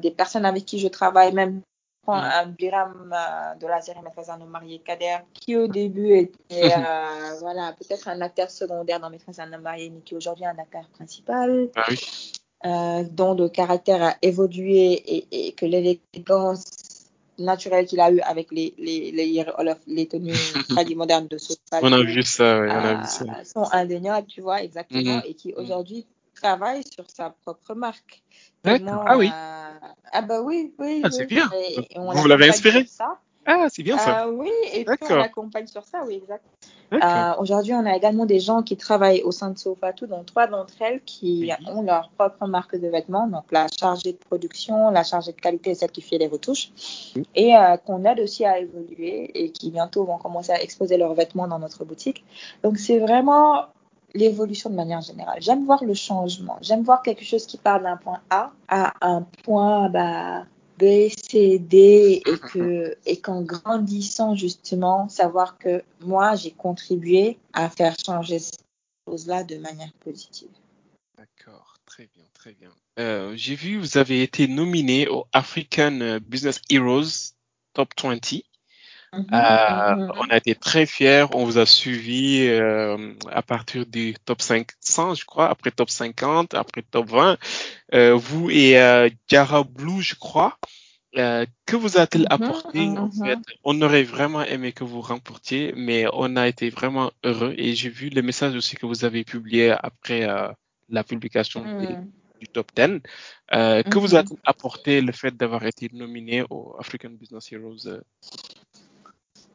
S2: des personnes avec qui je travaille, même Biram euh, de la série Maîtresse d'un homme marié Kader, qui au début était euh, voilà, peut-être un acteur secondaire dans Maîtresse d'un homme marié, mais qui aujourd'hui est un acteur principal. Ah euh, dont le caractère a évolué et, et que l'élégance naturelle qu'il a eu avec les, les, les, les tenues modernes de ce
S1: on a vu ça, oui, on a vu ça.
S2: sont indéniables, tu vois, exactement, mm-hmm. et qui aujourd'hui travaille sur sa propre marque.
S1: ah oui.
S2: Euh, ah bah oui, oui.
S1: Ah, c'est bien. vous l'avez inspiré
S2: ça.
S1: Ah, c'est bien ça.
S2: Euh, oui, et puis on
S1: D'accord.
S2: accompagne sur ça, oui, exact.
S1: D'accord.
S2: Euh, Aujourd'hui, on a également des gens qui travaillent au sein de Sofatou, dont trois d'entre elles qui
S1: Oui.
S2: ont leur propre marque de vêtements, donc la chargée de production, la chargée de qualité celle qui fait les retouches,
S1: Oui.
S2: et euh, qu'on aide aussi à évoluer et qui bientôt vont commencer à exposer leurs vêtements dans notre boutique. Donc c'est vraiment l'évolution de manière générale. J'aime voir le changement. J'aime voir quelque chose qui part d'un point A à un point bah, B, C, D et et qu'en grandissant justement, savoir que moi j'ai contribué à faire changer ces choses-là de manière positive.
S1: D'accord, très bien, très bien. Euh, j'ai vu, vous avez été nominé au African Business Heroes Top 20. Euh,
S2: mhm.
S1: on a été très fiers, on vous a suivi euh, à partir du top 500, je crois, après top 50, après top 20. Euh, vous et euh, Diarra Blue, je crois. Euh, que vous a-t-il
S2: Mhm,
S1: apporté en
S2: mhm.
S1: fait? On aurait vraiment aimé que vous remportiez, mais on a été vraiment heureux et j'ai vu les messages aussi que vous avez publiés après euh, la publication des-
S2: Mhm.
S1: du top 10. Euh, que vous a-t-il apporté le fait d'avoir été nominé au African Business Heroes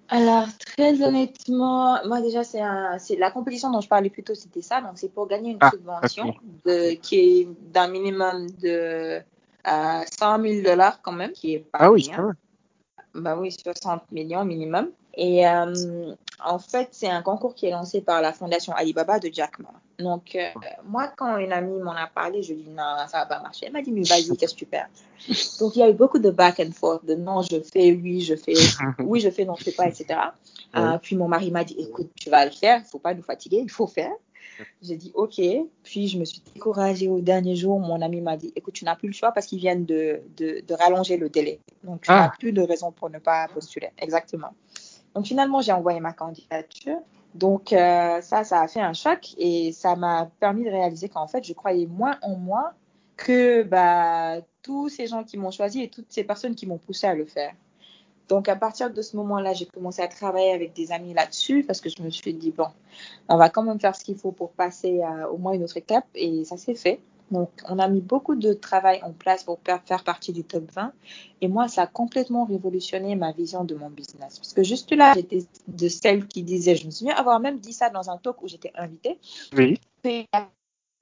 S2: Alors, très honnêtement, moi déjà, c'est un, c'est la compétition dont je parlais plus tôt, c'était ça. Donc, c'est pour gagner une
S1: Ah,
S2: subvention de, qui est d'un minimum de euh, 100 000 dollars quand même, qui est pas
S1: Ah oui, va.
S2: Bah oui, 60 millions minimum. Et euh, en fait, c'est un concours qui est lancé par la fondation Alibaba de Jack Ma. Donc, euh, moi, quand une amie m'en a parlé, je lui ai dit non, ça va pas marcher. Elle m'a dit, mais vas-y, qu'est-ce que tu perds? Donc, il y a eu beaucoup de back and forth, de non, je fais, oui, je fais, oui, je fais, non, je fais pas, etc. Euh, puis mon mari m'a dit, écoute, tu vas le faire, il faut pas nous fatiguer, il faut faire. J'ai dit, ok. Puis je me suis découragée au dernier jour. Mon ami m'a dit, écoute, tu n'as plus le choix parce qu'ils viennent de, de, de rallonger le délai. Donc, tu
S1: Ah.
S2: n'as plus de raison pour ne pas postuler. Exactement. Donc, finalement, j'ai envoyé ma candidature. Donc, euh, ça, ça a fait un choc et ça m'a permis de réaliser qu'en fait, je croyais moins en moi que bah, tous ces gens qui m'ont choisi et toutes ces personnes qui m'ont poussé à le faire. Donc, à partir de ce moment-là, j'ai commencé à travailler avec des amis là-dessus parce que je me suis dit, bon, on va quand même faire ce qu'il faut pour passer à au moins une autre étape et ça s'est fait. Donc, on a mis beaucoup de travail en place pour faire partie du top 20 et moi, ça a complètement révolutionné ma vision de mon business. Parce que juste là, j'étais de celles qui disaient, je me souviens avoir même dit ça dans un talk où j'étais invitée,
S1: Oui.
S2: c'est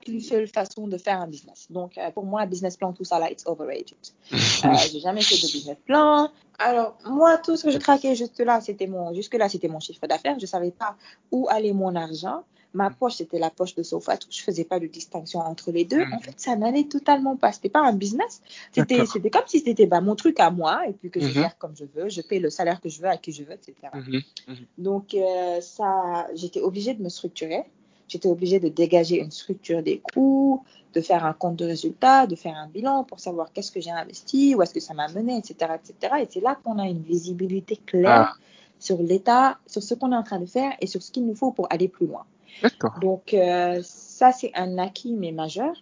S2: une seule façon de faire un business. Donc, euh, pour moi, business plan, tout ça là, it's overrated. Euh, j'ai jamais fait de business plan. Alors, moi, tout ce que je traquais juste là, c'était mon, jusque là, c'était mon chiffre d'affaires. Je savais pas où allait mon argent. Ma poche, c'était la poche de Sofatou. Je faisais pas de distinction entre les deux. En fait, ça n'allait totalement pas. C'était pas un business. C'était, comme si c'était bah, mon truc à moi et puis que je
S1: Mhm.
S2: gère comme je veux. Je paye le salaire que je veux à qui je veux, etc.
S1: Mhm. Mhm.
S2: Donc, euh, ça, j'étais obligée de me structurer. J'étais obligée de dégager une structure des coûts, de faire un compte de résultat, de faire un bilan pour savoir qu'est-ce que j'ai investi, où est-ce que ça m'a mené, etc., etc. Et c'est là qu'on a une visibilité claire
S1: Ah.
S2: sur l'état, sur ce qu'on est en train de faire et sur ce qu'il nous faut pour aller plus loin.
S1: D'accord.
S2: Donc, euh, ça, c'est un acquis, mais majeur.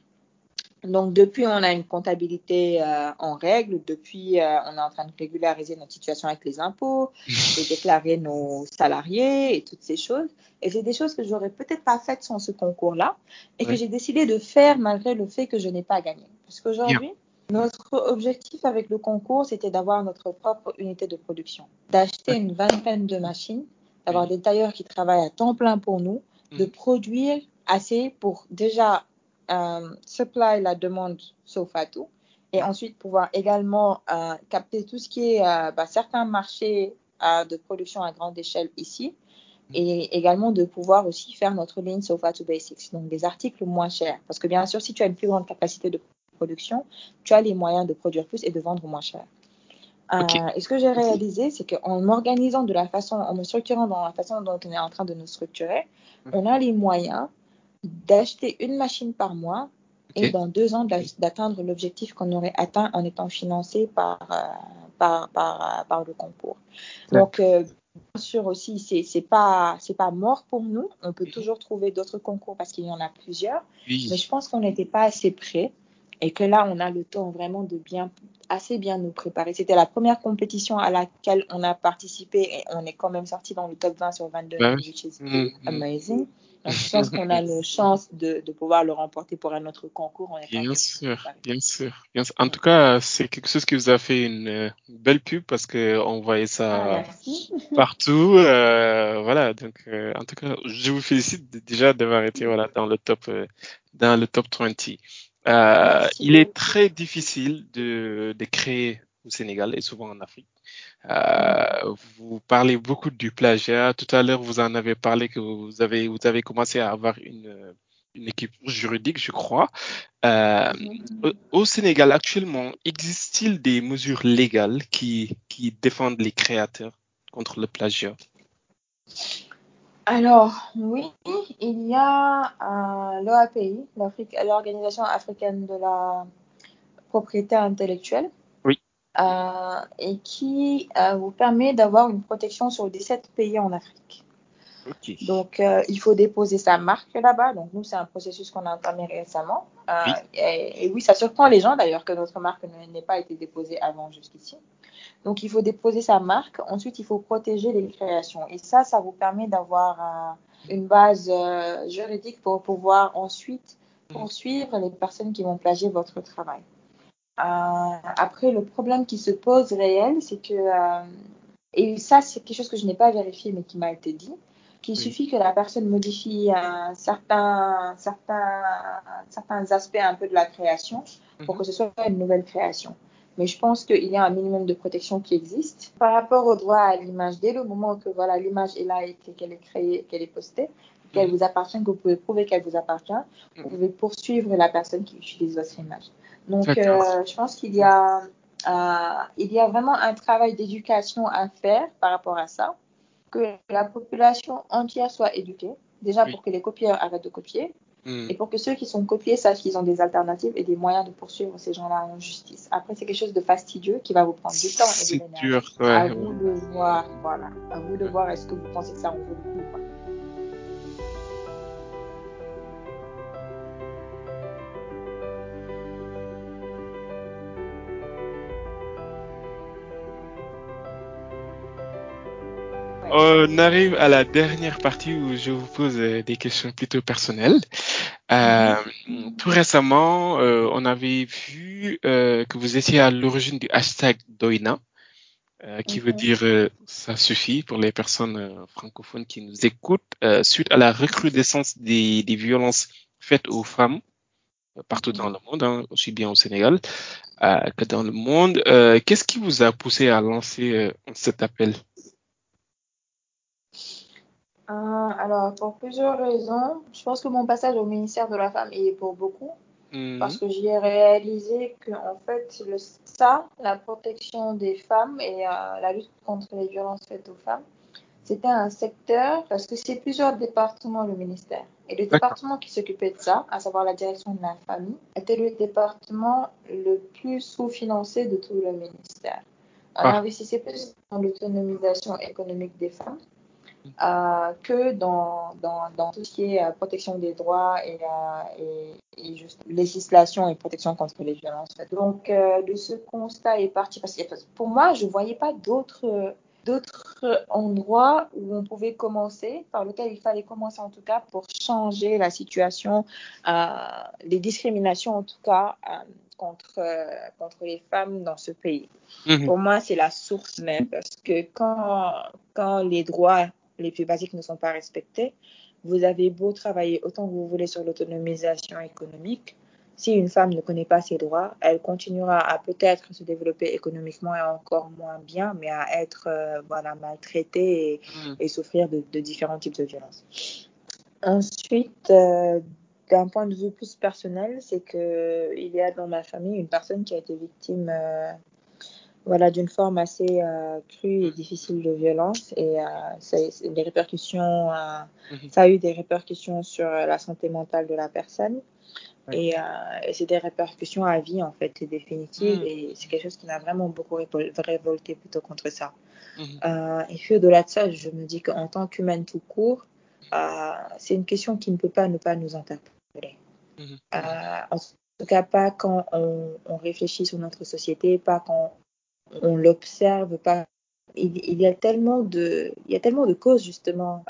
S2: Donc, depuis, on a une comptabilité euh, en règle. Depuis, euh, on est en train de régulariser notre situation avec les impôts, de déclarer nos salariés et toutes ces choses. Et c'est des choses que j'aurais peut-être pas faites sans ce concours-là et que j'ai décidé de faire malgré le fait que je n'ai pas gagné. Parce qu'aujourd'hui, notre objectif avec le concours, c'était d'avoir notre propre unité de production, d'acheter une vingtaine de machines, d'avoir des tailleurs qui travaillent à temps plein pour nous, de
S1: Mhm.
S2: produire assez pour déjà euh, supply la demande Sofatou et ensuite pouvoir également euh, capter tout ce qui est euh, bah, certains marchés euh, de production à grande échelle ici et également de pouvoir aussi faire notre ligne Sofatou Basics, donc des articles moins chers. Parce que bien sûr, si tu as une plus grande capacité de production, tu as les moyens de produire plus et de vendre moins cher. Euh. Et ce que j'ai réalisé, c'est qu'en m'organisant de la façon, en me structurant dans la façon dont on est en train de nous structurer, on a les moyens d'acheter une machine par mois et dans deux ans d'a- d'atteindre l'objectif qu'on aurait atteint en étant financé par, euh, par, par, euh, par le concours. Donc, euh, bien sûr aussi, c'est c'est pas, c'est pas mort pour nous. On peut
S1: Mhm.
S2: toujours trouver d'autres concours parce qu'il y en a plusieurs. Mais je pense qu'on n'était pas assez prêts et que là, on a le temps vraiment de bien, assez bien nous préparer. C'était la première compétition à laquelle on a participé et on est quand même sorti dans le top 20 sur 22,
S1: Ben oui.
S2: which is
S1: Mhm.
S2: amazing. Donc, je pense qu'on a une chance de, de, pouvoir le remporter pour un autre concours. On est
S1: bien, sûr, bien sûr, bien sûr. En tout cas, c'est quelque chose qui vous a fait une, belle pub parce que on voyait ça
S2: ah,
S1: partout. Euh, voilà, donc euh, en tout cas, je vous félicite déjà d'avoir été voilà dans le top euh, dans le top 20. Euh, il est très difficile de, de créer au Sénégal et souvent en Afrique. Euh, vous parlez beaucoup du plagiat. Tout à l'heure, vous en avez parlé que vous avez, vous avez commencé à avoir une, une équipe juridique, je crois. Euh, au Sénégal, actuellement, existe-t-il des mesures légales qui, qui défendent les créateurs contre le plagiat?
S2: Alors, oui, il y a euh, l'OAPI, l'Organisation africaine de la propriété intellectuelle, euh, et qui euh, vous permet d'avoir une protection sur 17 pays en Afrique. Donc, euh, il faut déposer sa marque là-bas. Donc, nous, c'est un processus qu'on a entamé récemment. Et, oui, ça surprend les gens d'ailleurs que notre marque n'ait pas été déposée avant jusqu'ici. Donc, il faut déposer sa marque. Ensuite, il faut protéger les créations. Et ça, ça vous permet d'avoir une base juridique pour pouvoir ensuite poursuivre les personnes qui vont plagier votre travail. Euh, après, le problème qui se pose réel, c'est que, euh, et ça, c'est quelque chose que je n'ai pas vérifié, mais qui m'a été dit, qu'il suffit que la personne modifie un certain, certains, certains aspects un peu de la création pour mhm. que ce soit une nouvelle création. Mais je pense qu'il y a un minimum de protection qui existe. Par rapport au droit à l'image, dès le moment que voilà l'image est là et qu'elle est créée, qu'elle est postée, qu'elle mhm. vous appartient, que vous pouvez prouver qu'elle vous appartient, vous mhm. pouvez poursuivre la personne qui utilise votre image. Donc, euh, je pense qu'il y a euh, il y a vraiment un travail d'éducation à faire par rapport à ça, que la population entière soit éduquée, déjà pour que les copieurs arrêtent de copier, hmm. et pour que ceux qui sont copiés sachent qu'ils ont des alternatives et des moyens de poursuivre ces gens-là en justice. Après, c'est quelque chose de fastidieux qui va vous prendre du temps et de l'énergie. Ouais, à vous de voir, voilà, à vous de voir est-ce que vous pensez que ça en vaut le coup.
S1: On arrive à la dernière partie où je vous pose euh, des questions plutôt personnelles. Euh, tout récemment, euh, on avait vu que vous étiez à l'origine du hashtag Doina, qui veut dire ça suffit pour les personnes francophones qui nous écoutent, suite à la recrudescence des, violences faites aux femmes partout dans le monde, hein, aussi bien au Sénégal que dans le monde. Qu'est-ce qui vous a poussé à lancer cet appel?
S2: Euh, alors, pour plusieurs raisons, je pense que mon passage au ministère de la Femme est pour beaucoup. Mhm. Parce que j'ai réalisé que, en fait, le, ça, la protection des femmes et euh, la lutte contre les violences faites aux femmes, c'était un secteur, parce que c'est plusieurs départements, le ministère. Et le département qui s'occupait de ça, à savoir la direction de la famille, était le département le plus sous-financé de tout le ministère. On ah. investissait plus dans l'autonomisation économique des femmes euh, que dans, dans, dans, tout ce qui est euh, protection des droits et, euh, et, et juste législation et protection contre les violences. Donc, de ce constat est parti parce que pour moi, je ne voyais pas d'autres d'autres endroits où on pouvait commencer, par lequel il fallait commencer en tout cas pour changer la situation, euh, les discriminations en tout cas euh, contre, contre les femmes dans ce pays. Mhm. Pour moi, c'est la source même parce que quand, quand les droits les plus basiques ne sont pas respectés. Vous avez beau travailler autant que vous voulez sur l'autonomisation économique. Si une femme ne connaît pas ses droits, elle continuera à peut-être se développer économiquement et encore moins bien, mais à être euh, voilà, maltraitée et, mm. souffrir de, différents types de violences. Ensuite, euh, d'un point de vue plus personnel, c'est qu'il y a dans ma famille une personne qui a été victime euh, voilà, d'une forme assez euh, crue et difficile de violence. Et euh, c'est des répercussions, euh, mhm. ça a eu des répercussions sur la santé mentale de la personne. Et, c'est des répercussions à vie, en fait, c'est définitive. Mhm. Et c'est quelque chose qui m'a vraiment beaucoup révolté plutôt contre ça. Mhm. et puis au-delà de ça, je me dis qu'en tant qu'humaine tout court, c'est une question qui ne peut pas ne pas nous interpeller. en tout cas, pas quand on, on réfléchit sur notre société, pas quand on l'observe pas il, y a tellement de, il y a tellement de causes justement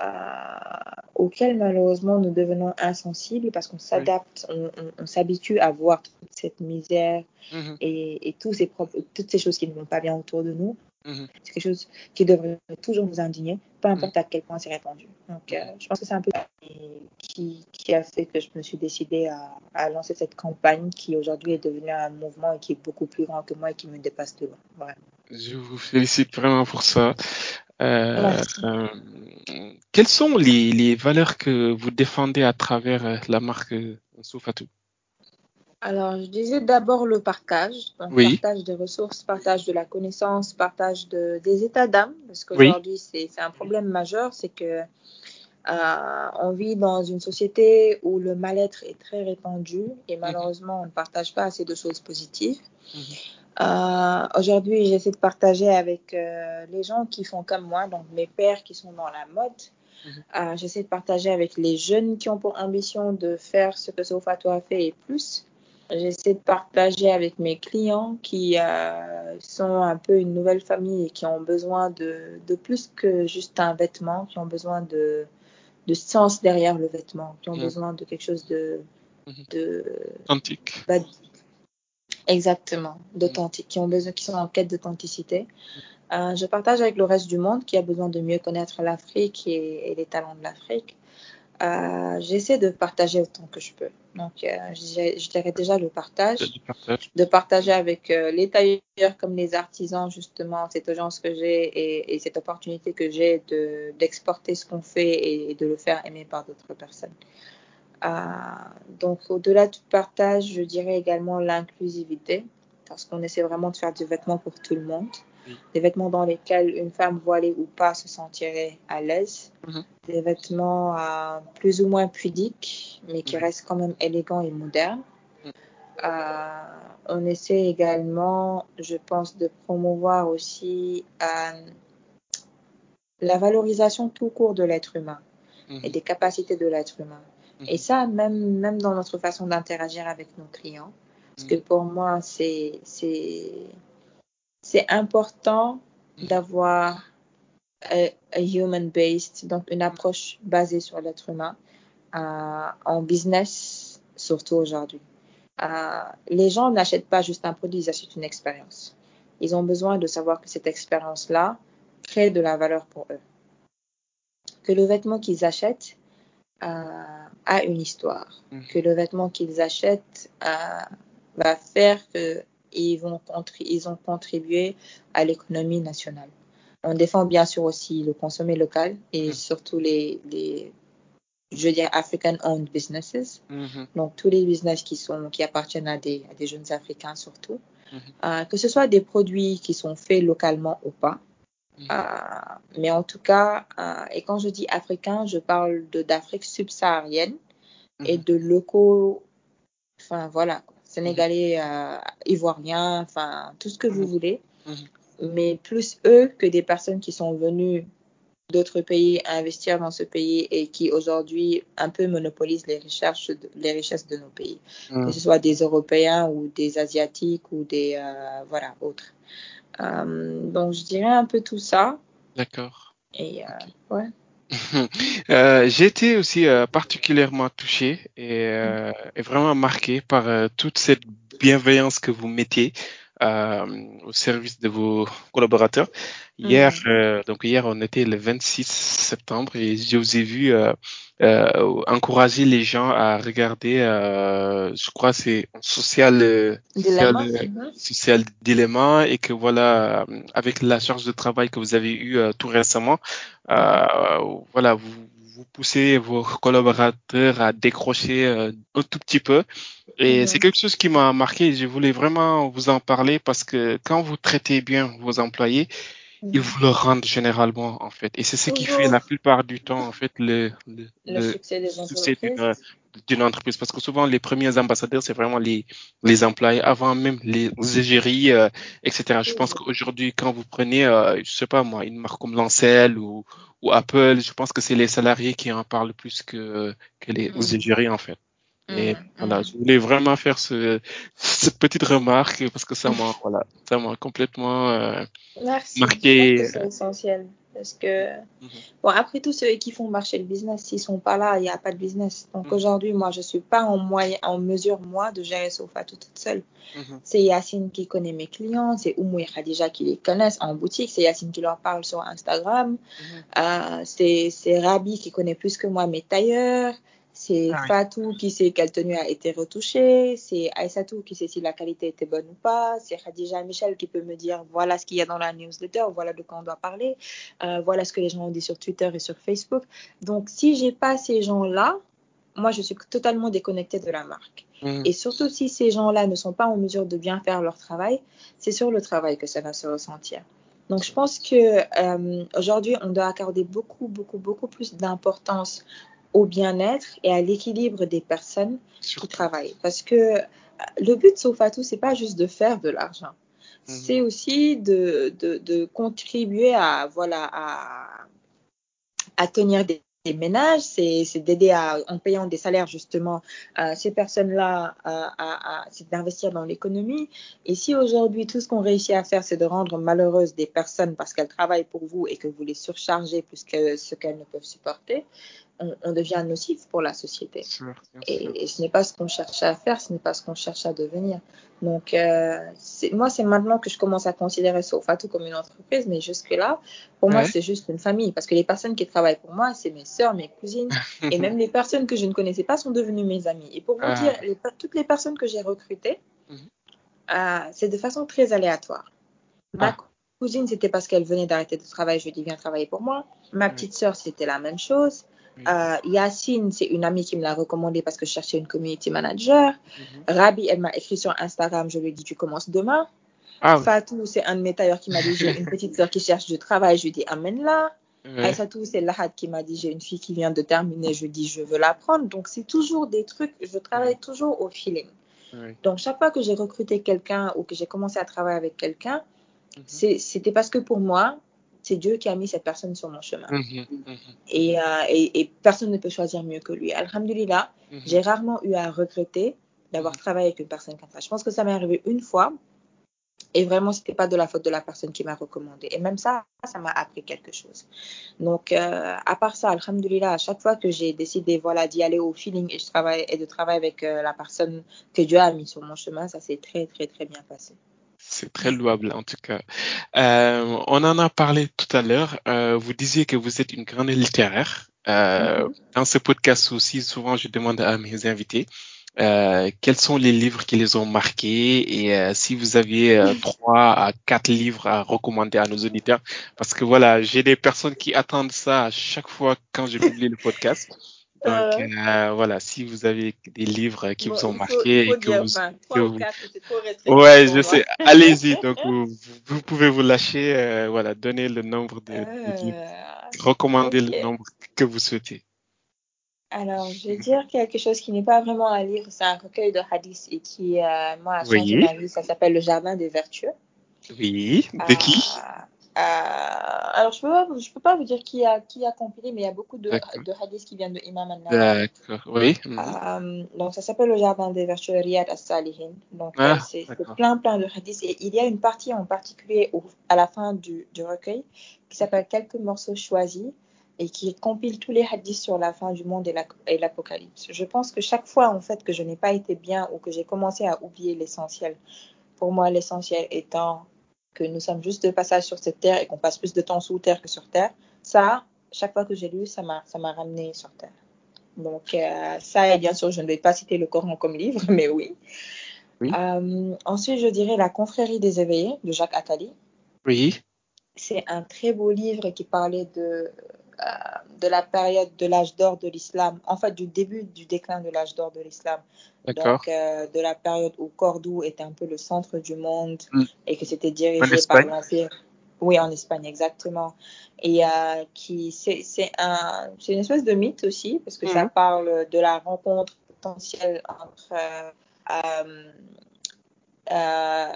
S2: auxquelles malheureusement nous devenons insensibles parce qu'on s'adapte, on, s'habitue à voir toute cette misère mm-hmm. et, et tous ces, toutes ces choses qui ne vont pas bien autour de nous. Mm-hmm. C'est quelque chose qui devrait toujours nous indigner, peu importe mm-hmm. à quel point c'est répandu. Donc, euh, je pense que c'est un peu qui, qui, a fait que je me suis décidée à, à lancer cette campagne qui aujourd'hui est devenue un mouvement et qui est beaucoup plus grand que moi et qui me dépasse de loin.
S1: Je vous félicite vraiment pour ça. Euh, euh, quelles sont les, les, valeurs que vous défendez à travers la marque Soufatou
S2: alors, je disais d'abord le partage, partage des ressources, partage de la connaissance, partage de, des états d'âme, parce qu'aujourd'hui, c'est un problème majeur, c'est que euh, on vit dans une société où le mal-être est très répandu et mhm. malheureusement, on ne partage pas assez de choses positives. Mhm. Euh, aujourd'hui, j'essaie de partager avec euh, les gens qui font comme moi, donc mes pères qui sont dans la mode. Mhm. j'essaie de partager avec les jeunes qui ont pour ambition de faire ce que Sofato a fait et plus. J'essaie de partager avec mes clients qui euh, sont un peu une nouvelle famille et qui ont besoin de, de, plus que juste un vêtement, qui ont besoin de, de sens derrière le vêtement, qui ont besoin de quelque chose de...
S1: Mhm. de Authentique.
S2: Bah, exactement, d'authentique, qui, ont besoin, qui sont en quête d'authenticité. Euh, je partage avec le reste du monde qui a besoin de mieux connaître l'Afrique et, et les talents de l'Afrique. Euh, j'essaie de partager autant que je peux. Donc, euh, je dirais déjà le partage, de partager avec euh, les tailleurs comme les artisans, justement, cette agence que j'ai et, cette opportunité que j'ai d'exporter ce qu'on fait et, de le faire aimer par d'autres personnes. donc, au-delà du partage, je dirais également l'inclusivité, parce qu'on essaie vraiment de faire du vêtement pour tout le monde des vêtements dans lesquels une femme voilée ou pas se sentirait à l'aise, mhm. des vêtements euh, plus ou moins pudiques, mais qui mhm. restent quand même élégants et modernes. Mhm. Euh, on essaie également, je pense, de promouvoir aussi euh, la valorisation tout court de l'être humain et des capacités de l'être humain. Et ça, même, même dans notre façon d'interagir avec nos clients. Parce que pour moi, c'est c'est important d'avoir un human-based, donc une approche basée sur l'être humain euh, en business, surtout aujourd'hui. Euh, les gens n'achètent pas juste un produit, ils achètent une expérience. Ils ont besoin de savoir que cette expérience-là crée de la valeur pour eux. Que le vêtement qu'ils achètent euh, a une histoire. Mm. Que le vêtement qu'ils achètent va faire que ils, vont ils ont contribué à l'économie nationale. On défend bien sûr aussi le consommer local et mm-hmm. surtout les, les, je dirais, African-owned businesses. Mm-hmm. Donc, tous les business qui, sont, qui appartiennent à des, à des jeunes Africains surtout. Mm-hmm. Euh, que ce soit des produits qui sont faits localement ou pas. Euh, mais en tout cas, euh, et quand je dis africain, je parle d'Afrique subsaharienne et de locaux, enfin voilà, sénégalais, euh, ivoiriens, enfin tout ce que vous mhm. voulez, mhm. mais plus eux que des personnes qui sont venues d'autres pays à investir dans ce pays et qui aujourd'hui un peu monopolisent les richesses de, les richesses de nos pays, mhm. que ce soit des Européens ou des Asiatiques ou des euh, voilà autres. Euh, donc je dirais un peu tout ça.
S1: D'accord.
S2: Et ouais.
S1: Euh, j'ai été aussi euh, particulièrement touché et, euh, et, vraiment marqué par toute cette bienveillance que vous mettez au service de vos collaborateurs. Hier, mm. donc hier, on était le 26 septembre et je vous ai vu euh, encourager les gens à regarder, euh, je crois c'est social, euh, social, mhm. social dilemma et que voilà, avec la charge de travail que vous avez eu tout récemment, voilà, vous, vous poussez vos collaborateurs à décrocher un tout petit peu. Et mhm. c'est quelque chose qui m'a marqué. Je voulais vraiment vous en parler parce que quand vous traitez bien vos employés, ils vous le rendent généralement en fait. Et c'est ce qui fait la plupart du temps en fait le,
S2: le, le succès des entreprises.
S1: d'une entreprise. Parce que souvent les premiers ambassadeurs c'est vraiment les les employés avant même les égéries euh, etc je pense qu'aujourd'hui quand vous prenez euh, je sais pas moi une marque comme Lancel ou ou Apple je pense que c'est les salariés qui en parlent plus que que les mm. égéries en fait Et
S2: Mm,
S1: voilà,
S2: mm.
S1: je voulais vraiment faire ce, cette petite remarque parce que ça m'a, voilà, ça m'a complètement euh,
S2: Merci.
S1: marqué.
S2: C'est essentiel. Parce que,
S1: Mhm.
S2: bon, après tout, ceux qui font marcher le business, s'ils sont pas là, il n'y a pas de business. Donc
S1: Mhm.
S2: aujourd'hui, moi, je suis pas en, moyen, en mesure, moi, de gérer Sofa tout toute seule.
S1: Mhm.
S2: C'est Yacine qui connaît mes clients, c'est Oumou et Khadija qui les connaissent en boutique, c'est Yacine qui leur parle sur Instagram,
S1: Mhm.
S2: euh, c'est c'est Rabi qui connaît plus que moi mes tailleurs, c'est
S1: Ah oui.
S2: Fatou qui sait quelle tenue a été retouchée, c'est Aïssatou qui sait si la qualité était bonne ou pas, c'est Khadija Michel qui peut me dire voilà ce qu'il y a dans la newsletter, voilà de quoi on doit parler, euh, voilà ce que les gens ont dit sur Twitter et sur Facebook. Donc si j'ai pas ces gens-là, moi je suis totalement déconnectée de la marque.
S1: Mhm.
S2: Et surtout si ces gens-là ne sont pas en mesure de bien faire leur travail, c'est sur le travail que ça va se ressentir. Donc je pense que euh, aujourd'hui on doit accorder beaucoup, beaucoup, beaucoup plus d'importance au bien-être et à l'équilibre des personnes qui travaillent. Parce que euh, le but de Sofatou, c'est pas juste de faire de l'argent.
S1: Mhm.
S2: C'est aussi de, de, de contribuer à, voilà, à, à tenir des, des ménages, c'est d'aider en payant des salaires justement euh, ces personnes-là à, à- à- c'est d'investir dans l'économie. Et si aujourd'hui tout ce qu'on réussit à faire c'est de rendre malheureuses des personnes parce qu'elles travaillent pour vous et que vous les surchargez plus que ce qu'elles ne peuvent supporter, on, on devient nocif pour la société.
S1: Sûr, bien sûr.
S2: Et, et ce n'est pas ce qu'on cherche à faire, ce n'est pas ce qu'on cherche à devenir. Donc, euh, c'est- moi, c'est maintenant que je commence à considérer Sofatou comme une entreprise, mais jusque-là, pour moi, c'est juste une famille. Parce que les personnes qui travaillent pour moi, c'est mes sœurs, mes cousines, et même les personnes que je ne connaissais pas sont devenues mes amies. Et pour vous
S1: Ah.
S2: dire, les toutes les personnes que j'ai recrutées,
S1: Mhm.
S2: euh, c'est de façon très aléatoire. Ma
S1: Ah.
S2: cousine, c'était parce qu'elle venait d'arrêter de travailler, je lui ai dit, viens travailler pour moi. Ma petite sœur, c'était la même chose. Euh, Yacine, c'est une amie qui me l'a recommandé parce que je cherchais une community manager.
S1: Mhm.
S2: Rabi, elle m'a écrit sur Instagram, je lui ai dit, tu commences demain.
S1: Ah oui.
S2: Fatou, c'est un de mes tailleurs qui m'a dit, j'ai une petite sœur qui cherche du travail, je lui ai dit, amène-la.
S1: Ouais.
S2: Aïssatou, c'est Lahad qui m'a dit, j'ai une fille qui vient de terminer, je lui ai dit, je veux la prendre. Donc, c'est toujours des trucs, je travaille toujours au feeling.
S1: Ouais.
S2: Donc, chaque fois que j'ai recruté quelqu'un ou que j'ai commencé à travailler avec quelqu'un,
S1: Mhm.
S2: c'était parce que pour moi, c'est Dieu qui a mis cette personne sur mon chemin.
S1: Mhm. Mhm.
S2: Et, euh, et, et personne ne peut choisir mieux que lui. Alhamdulillah,
S1: Mhm.
S2: j'ai rarement eu à regretter d'avoir travaillé avec une personne comme ça. Je pense que ça m'est arrivé une fois. Et vraiment, c'était pas de la faute de la personne qui m'a recommandé. Et même ça, ça m'a appris quelque chose. Donc, euh, à part ça, alhamdulillah, à chaque fois que j'ai décidé, voilà, d'y aller au feeling et, je travaille, et de travailler avec euh, la personne que Dieu a mis sur mon chemin, ça s'est très, très, très bien passé.
S1: C'est très louable en tout cas. Euh, on en a parlé tout à l'heure. Euh, vous disiez que vous êtes une grande littéraire. Euh,
S2: Mhm.
S1: Dans ce podcast aussi, souvent je demande à mes invités quels sont les livres qui les ont marqués et si vous aviez euh, trois à quatre livres à recommander à nos auditeurs. Parce que voilà, j'ai des personnes qui attendent ça à chaque fois quand je publie le podcast. Donc
S2: Euh.
S1: euh, voilà, si vous avez des livres qui
S2: Bon,
S1: vous ont
S2: faut,
S1: marqué
S2: faut
S1: et que
S2: dire
S1: vous,
S2: 20.
S1: que
S2: 3 ou
S1: vous
S2: 4, c'est trop restrictif
S1: Ouais,
S2: pour
S1: je sais. Allez-y. Donc, vous, vous pouvez vous lâcher. euh, voilà, donner le nombre de, de livres. Recommander le nombre que vous souhaitez.
S2: Alors, je vais dire quelque chose qui n'est pas vraiment un livre, c'est un recueil de hadiths et qui, moi, a changé
S1: Oui.
S2: ma vie. Ça s'appelle Le Jardin des Vertueux.
S1: Oui. De qui?
S2: Euh, alors, je peux je peux pas vous dire qui a, qui a compilé, mais il y a beaucoup de, hadiths qui viennent de Imam al-Nawawi.
S1: D'accord. Oui. Mhm.
S2: Euh, donc, ça s'appelle Le Jardin des Vertueux, Riyad as-Salihin. Donc,
S1: Ah,
S2: c'est plein, plein de hadiths. Et il y a une partie en particulier au- à la fin du, du recueil qui s'appelle Quelques morceaux choisis et qui compile tous les hadiths sur la fin du monde et la- et l'apocalypse. Je pense que chaque fois, en fait, que je n'ai pas été bien ou que j'ai commencé à oublier l'essentiel, pour moi, l'essentiel étant que nous sommes juste de passage sur cette terre et qu'on passe plus de temps sous terre que sur terre, ça, chaque fois que j'ai lu, ça m'a ça m'a ramené sur terre. Donc, euh, ça, et bien sûr, je ne vais pas citer le Coran comme livre, mais oui.
S1: Oui.
S2: Euh, ensuite, je dirais La confrérie des éveillés de Jacques Attali.
S1: Oui.
S2: C'est un très beau livre qui parlait de, de la période de l'âge d'or de l'islam, en fait du début du déclin de l'âge d'or de l'islam. Donc, euh, de la période où Cordoue était un peu le centre du monde
S1: Mm.
S2: et que c'était dirigé par l'Empire. Oui, en Espagne, exactement. Et euh, qui c'est c'est un, c'est une espèce de mythe aussi, parce que ça
S1: Mhm.
S2: parle de la rencontre potentielle entre, euh, euh, euh,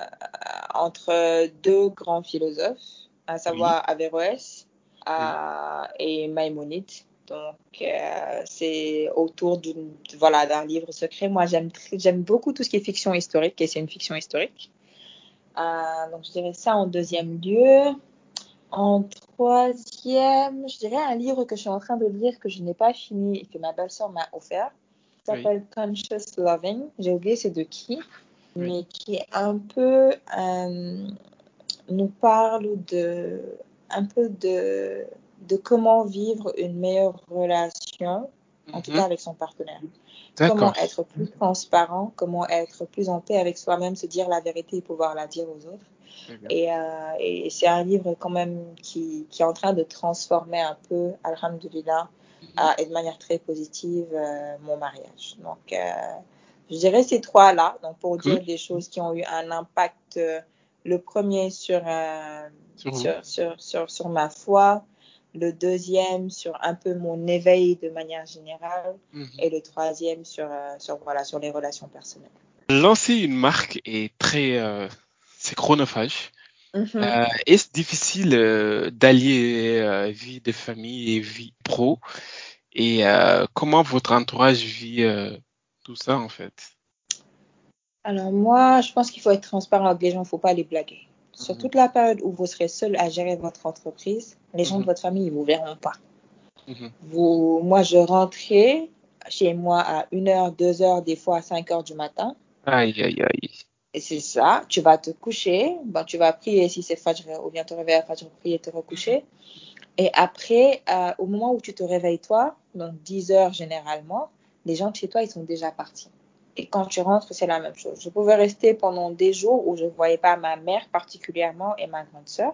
S2: entre deux grands philosophes, à savoir Averroès euh, et Maïmonide. Donc, euh, c'est autour d'une, voilà, d'un livre secret. Moi, j'aime, j'aime beaucoup tout ce qui est fiction historique et c'est une fiction historique. Euh, donc, je dirais ça en deuxième lieu. En troisième, je dirais un livre que je suis en train de lire que je n'ai pas fini et que ma belle-sœur m'a offert. Il s'appelle Conscious Loving. J'ai oublié c'est de qui, mais qui est un peu euh, nous parle de un peu de de comment vivre une meilleure relation, en tout cas avec son partenaire. Comment être plus transparent, comment être plus en paix avec soi-même, se dire la vérité et pouvoir la dire aux autres. Et, euh, et c'est un livre quand même qui, qui, est en train de transformer un peu, Alhamdulillah, mm et de manière très positive, euh, mon mariage. Donc, euh, je dirais ces trois-là, donc pour dire des choses qui ont eu un impact, le premier sur, euh, sur, sur, sur, sur, ma foi, le deuxième sur un peu mon éveil de manière générale mm -hmm. et le troisième sur, euh, sur, voilà, sur les relations personnelles.
S1: Lancer une marque est très... Euh, c'est chronophage. Mm -hmm. euh, Est-ce difficile d'allier vie de famille et vie pro? Et comment votre entourage vit tout ça en fait?
S2: Alors moi, je pense qu'il faut être transparent avec les gens, il ne faut pas les blaguer. Sur toute la période où vous serez seul à gérer votre entreprise, les gens de votre famille, ils vous verront pas. Vous, moi, je rentrais chez moi à 1h, 2h, des fois à 5h du matin.
S1: Aïe, aïe, aïe.
S2: Et c'est ça, tu vas te coucher, ben, tu vas prier si c'est Fajr, ou bien te réveiller à Fajr, prier, te recoucher. Et après, euh, au moment où tu te réveilles toi, donc 10 heures généralement, les gens de chez toi, ils sont déjà partis. Et quand tu rentres, c'est la même chose. Je pouvais rester pendant des jours où je ne voyais pas ma mère particulièrement et ma grande sœur,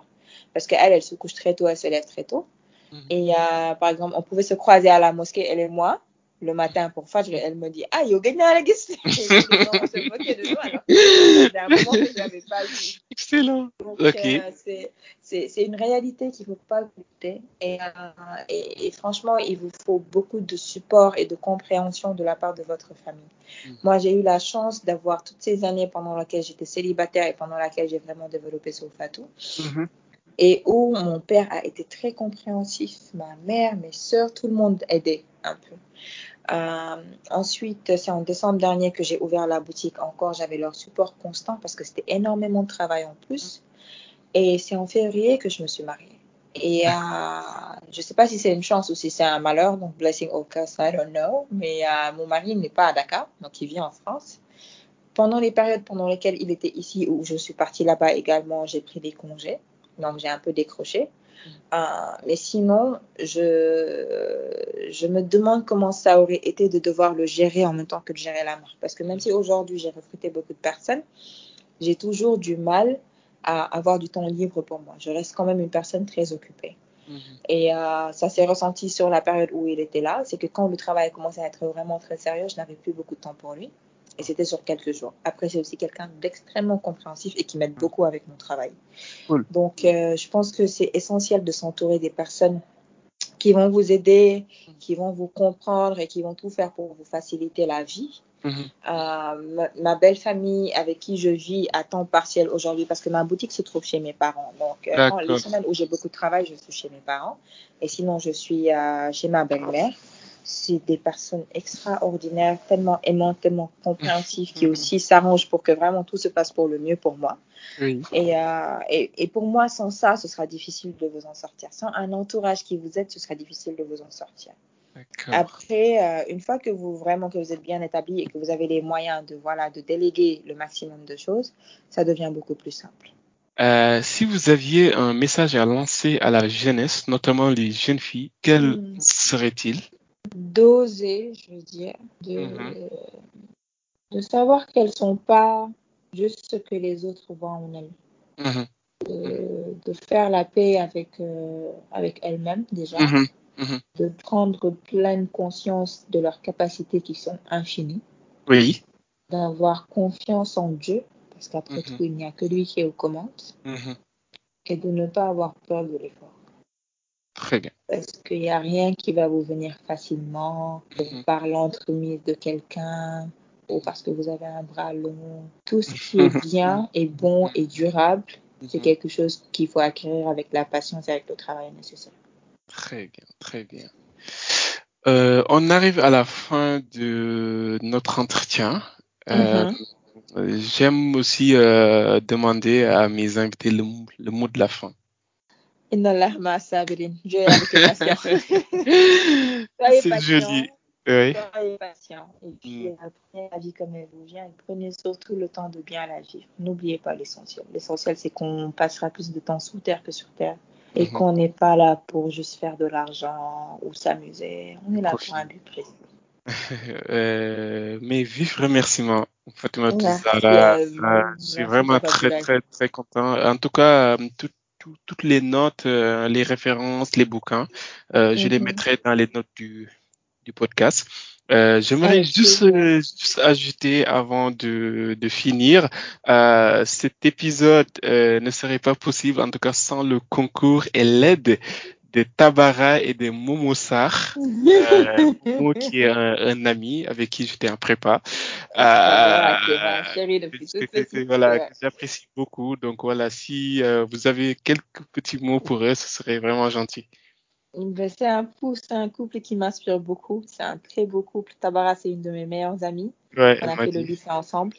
S2: parce qu'elle, elle se couche très tôt, elle se lève très tôt. Mm -hmm. Et euh, par exemple, on pouvait se croiser à la mosquée, elle et moi, le matin pour Fajr, elle me dit Ah, yo, gagne la guise On se moquait de alors. C'est un moment que je n'avais pas vu.
S1: Excellent.
S2: Donc. Euh, c'est une réalité qu'il ne faut pas goûter. Et, euh, et, et, franchement, il vous faut beaucoup de support et de compréhension de la part de votre famille. Mm -hmm. Moi, j'ai eu la chance d'avoir toutes ces années pendant lesquelles j'étais célibataire et pendant lesquelles j'ai vraiment développé Sofatou. Mm -hmm. Et où mon père a été très compréhensif, ma mère, mes soeurs, tout le monde aidait un peu. Euh, ensuite, c'est en décembre dernier que j'ai ouvert la boutique. Encore, j'avais leur support constant parce que c'était énormément de travail en plus. Et c'est en février que je me suis mariée. Et euh, je ne sais pas si c'est une chance ou si c'est un malheur, donc blessing or curse, I don't know. Mais euh, mon mari n'est pas à Dakar, donc il vit en France. Pendant les périodes pendant lesquelles il était ici ou je suis partie là-bas également, j'ai pris des congés. Donc j'ai un peu décroché. Euh, mais sinon, je, je me demande comment ça aurait été de devoir le gérer en même temps que de gérer la marque. Parce que même si aujourd'hui j'ai recruté beaucoup de personnes, j'ai toujours du mal à avoir du temps libre pour moi. Je reste quand même une personne très occupée. Mmh. Et euh, ça s'est ressenti sur la période où il était là. C'est que quand le travail commençait à être vraiment très sérieux, je n'avais plus beaucoup de temps pour lui. Et c'était sur quelques jours. Après, c'est aussi quelqu'un d'extrêmement compréhensif et qui m'aide beaucoup avec mon travail.
S1: Cool.
S2: Donc, euh, je pense que c'est essentiel de s'entourer des personnes qui vont vous aider, qui vont vous comprendre et qui vont tout faire pour vous faciliter la vie.
S1: Mmh.
S2: Euh, ma, ma, belle famille avec qui je vis à temps partiel aujourd'hui, parce que ma boutique se trouve chez mes parents. Donc, euh, les semaines où j'ai beaucoup de travail, je suis chez mes parents. Et sinon, je suis chez ma belle-mère c'est des personnes extraordinaires, tellement aimantes, tellement compréhensives, qui aussi s'arrangent pour que vraiment tout se passe pour le mieux pour moi.
S1: Oui.
S2: Et, euh, et, et, pour moi, sans ça, ce sera difficile de vous en sortir. Sans un entourage qui vous aide, ce sera difficile de vous en sortir. Après, euh, une fois que vous vraiment que vous êtes bien établi et que vous avez les moyens de voilà de déléguer le maximum de choses, ça devient beaucoup plus simple.
S1: Euh, si vous aviez un message à lancer à la jeunesse, notamment les jeunes filles, quel mmh. serait-il?
S2: D'oser, je veux dire, de,
S1: Mhm.
S2: mm -hmm. de savoir qu'elles sont pas juste ce que les autres voient en elles.
S1: Mm -hmm.
S2: de, de, faire la paix avec, euh, avec elles-mêmes déjà,
S1: mm -hmm.
S2: de prendre pleine conscience de leurs capacités qui sont infinies,
S1: Oui.
S2: d'avoir confiance en Dieu, parce qu'après tout, il n'y a que lui qui est aux commandes, et de ne pas avoir peur de l'effort.
S1: Très bien.
S2: Parce qu'il n'y a rien qui va vous venir facilement
S1: Mhm.
S2: par l'entremise de quelqu'un ou parce que vous avez un bras long. Tout ce qui est bien et bon et durable, c'est
S1: Mhm.
S2: quelque chose qu'il faut acquérir avec la patience et avec le travail nécessaire.
S1: Très bien, très bien. Euh, on arrive à la fin de notre entretien. Euh,
S2: Mhm.
S1: J'aime aussi euh, demander à mes invités le, le mot de la fin.
S2: Inna Allah ma sabirin. Dieu est avec les patients. Soyez
S1: C'est
S2: patient.
S1: joli. Oui.
S2: Soyez patient. Et puis,
S1: Mm.
S2: euh, prenez la vie comme elle vous vient et prenez surtout le temps de bien la vivre. N'oubliez pas l'essentiel. L'essentiel, c'est qu'on passera plus de temps sous terre que sur terre et
S1: Mhm.
S2: qu'on n'est pas là pour juste faire de l'argent ou s'amuser. On est là pour un but précis.
S1: Euh, mes vifs remerciements, Fatima. Euh, je suis vraiment très, très, très content. En tout cas, euh, tout- tout- toutes les notes, euh, les références, les bouquins, euh, je les
S2: Mhm.
S1: mettrai dans les notes du, du podcast. Euh, J'aimerais juste, euh, juste ajouter avant de, de finir, cet épisode ne serait pas possible, en tout cas sans le concours et l'aide de Tabara et de Momo Sarr, euh, Momo qui est un, un ami avec qui j'étais en prépa. Euh,
S2: petite.
S1: voilà, j'apprécie beaucoup. Donc voilà, si euh, vous avez quelques petits mots pour eux, ce serait vraiment gentil.
S2: Ben, c'est un un couple qui m'inspire beaucoup. C'est un très beau couple. Tabara, c'est une de mes meilleures amies.
S1: Ouais,
S2: On a fait le lycée ensemble.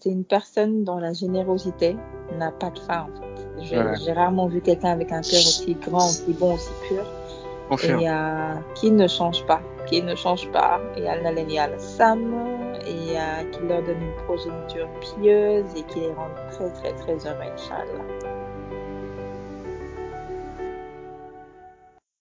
S2: C'est une personne dont la générosité n'a pas de fin, en fait. J'ai
S1: Ouais.
S2: rarement vu quelqu'un avec un cœur aussi grand, aussi bon, aussi pur.
S1: Confirme.
S2: Et euh, qui ne change pas. Qui ne change pas. Et Allah al Sam. Et euh, qui leur donne une progéniture pieuse et qui les rend très, très, très heureux, Inch'Allah.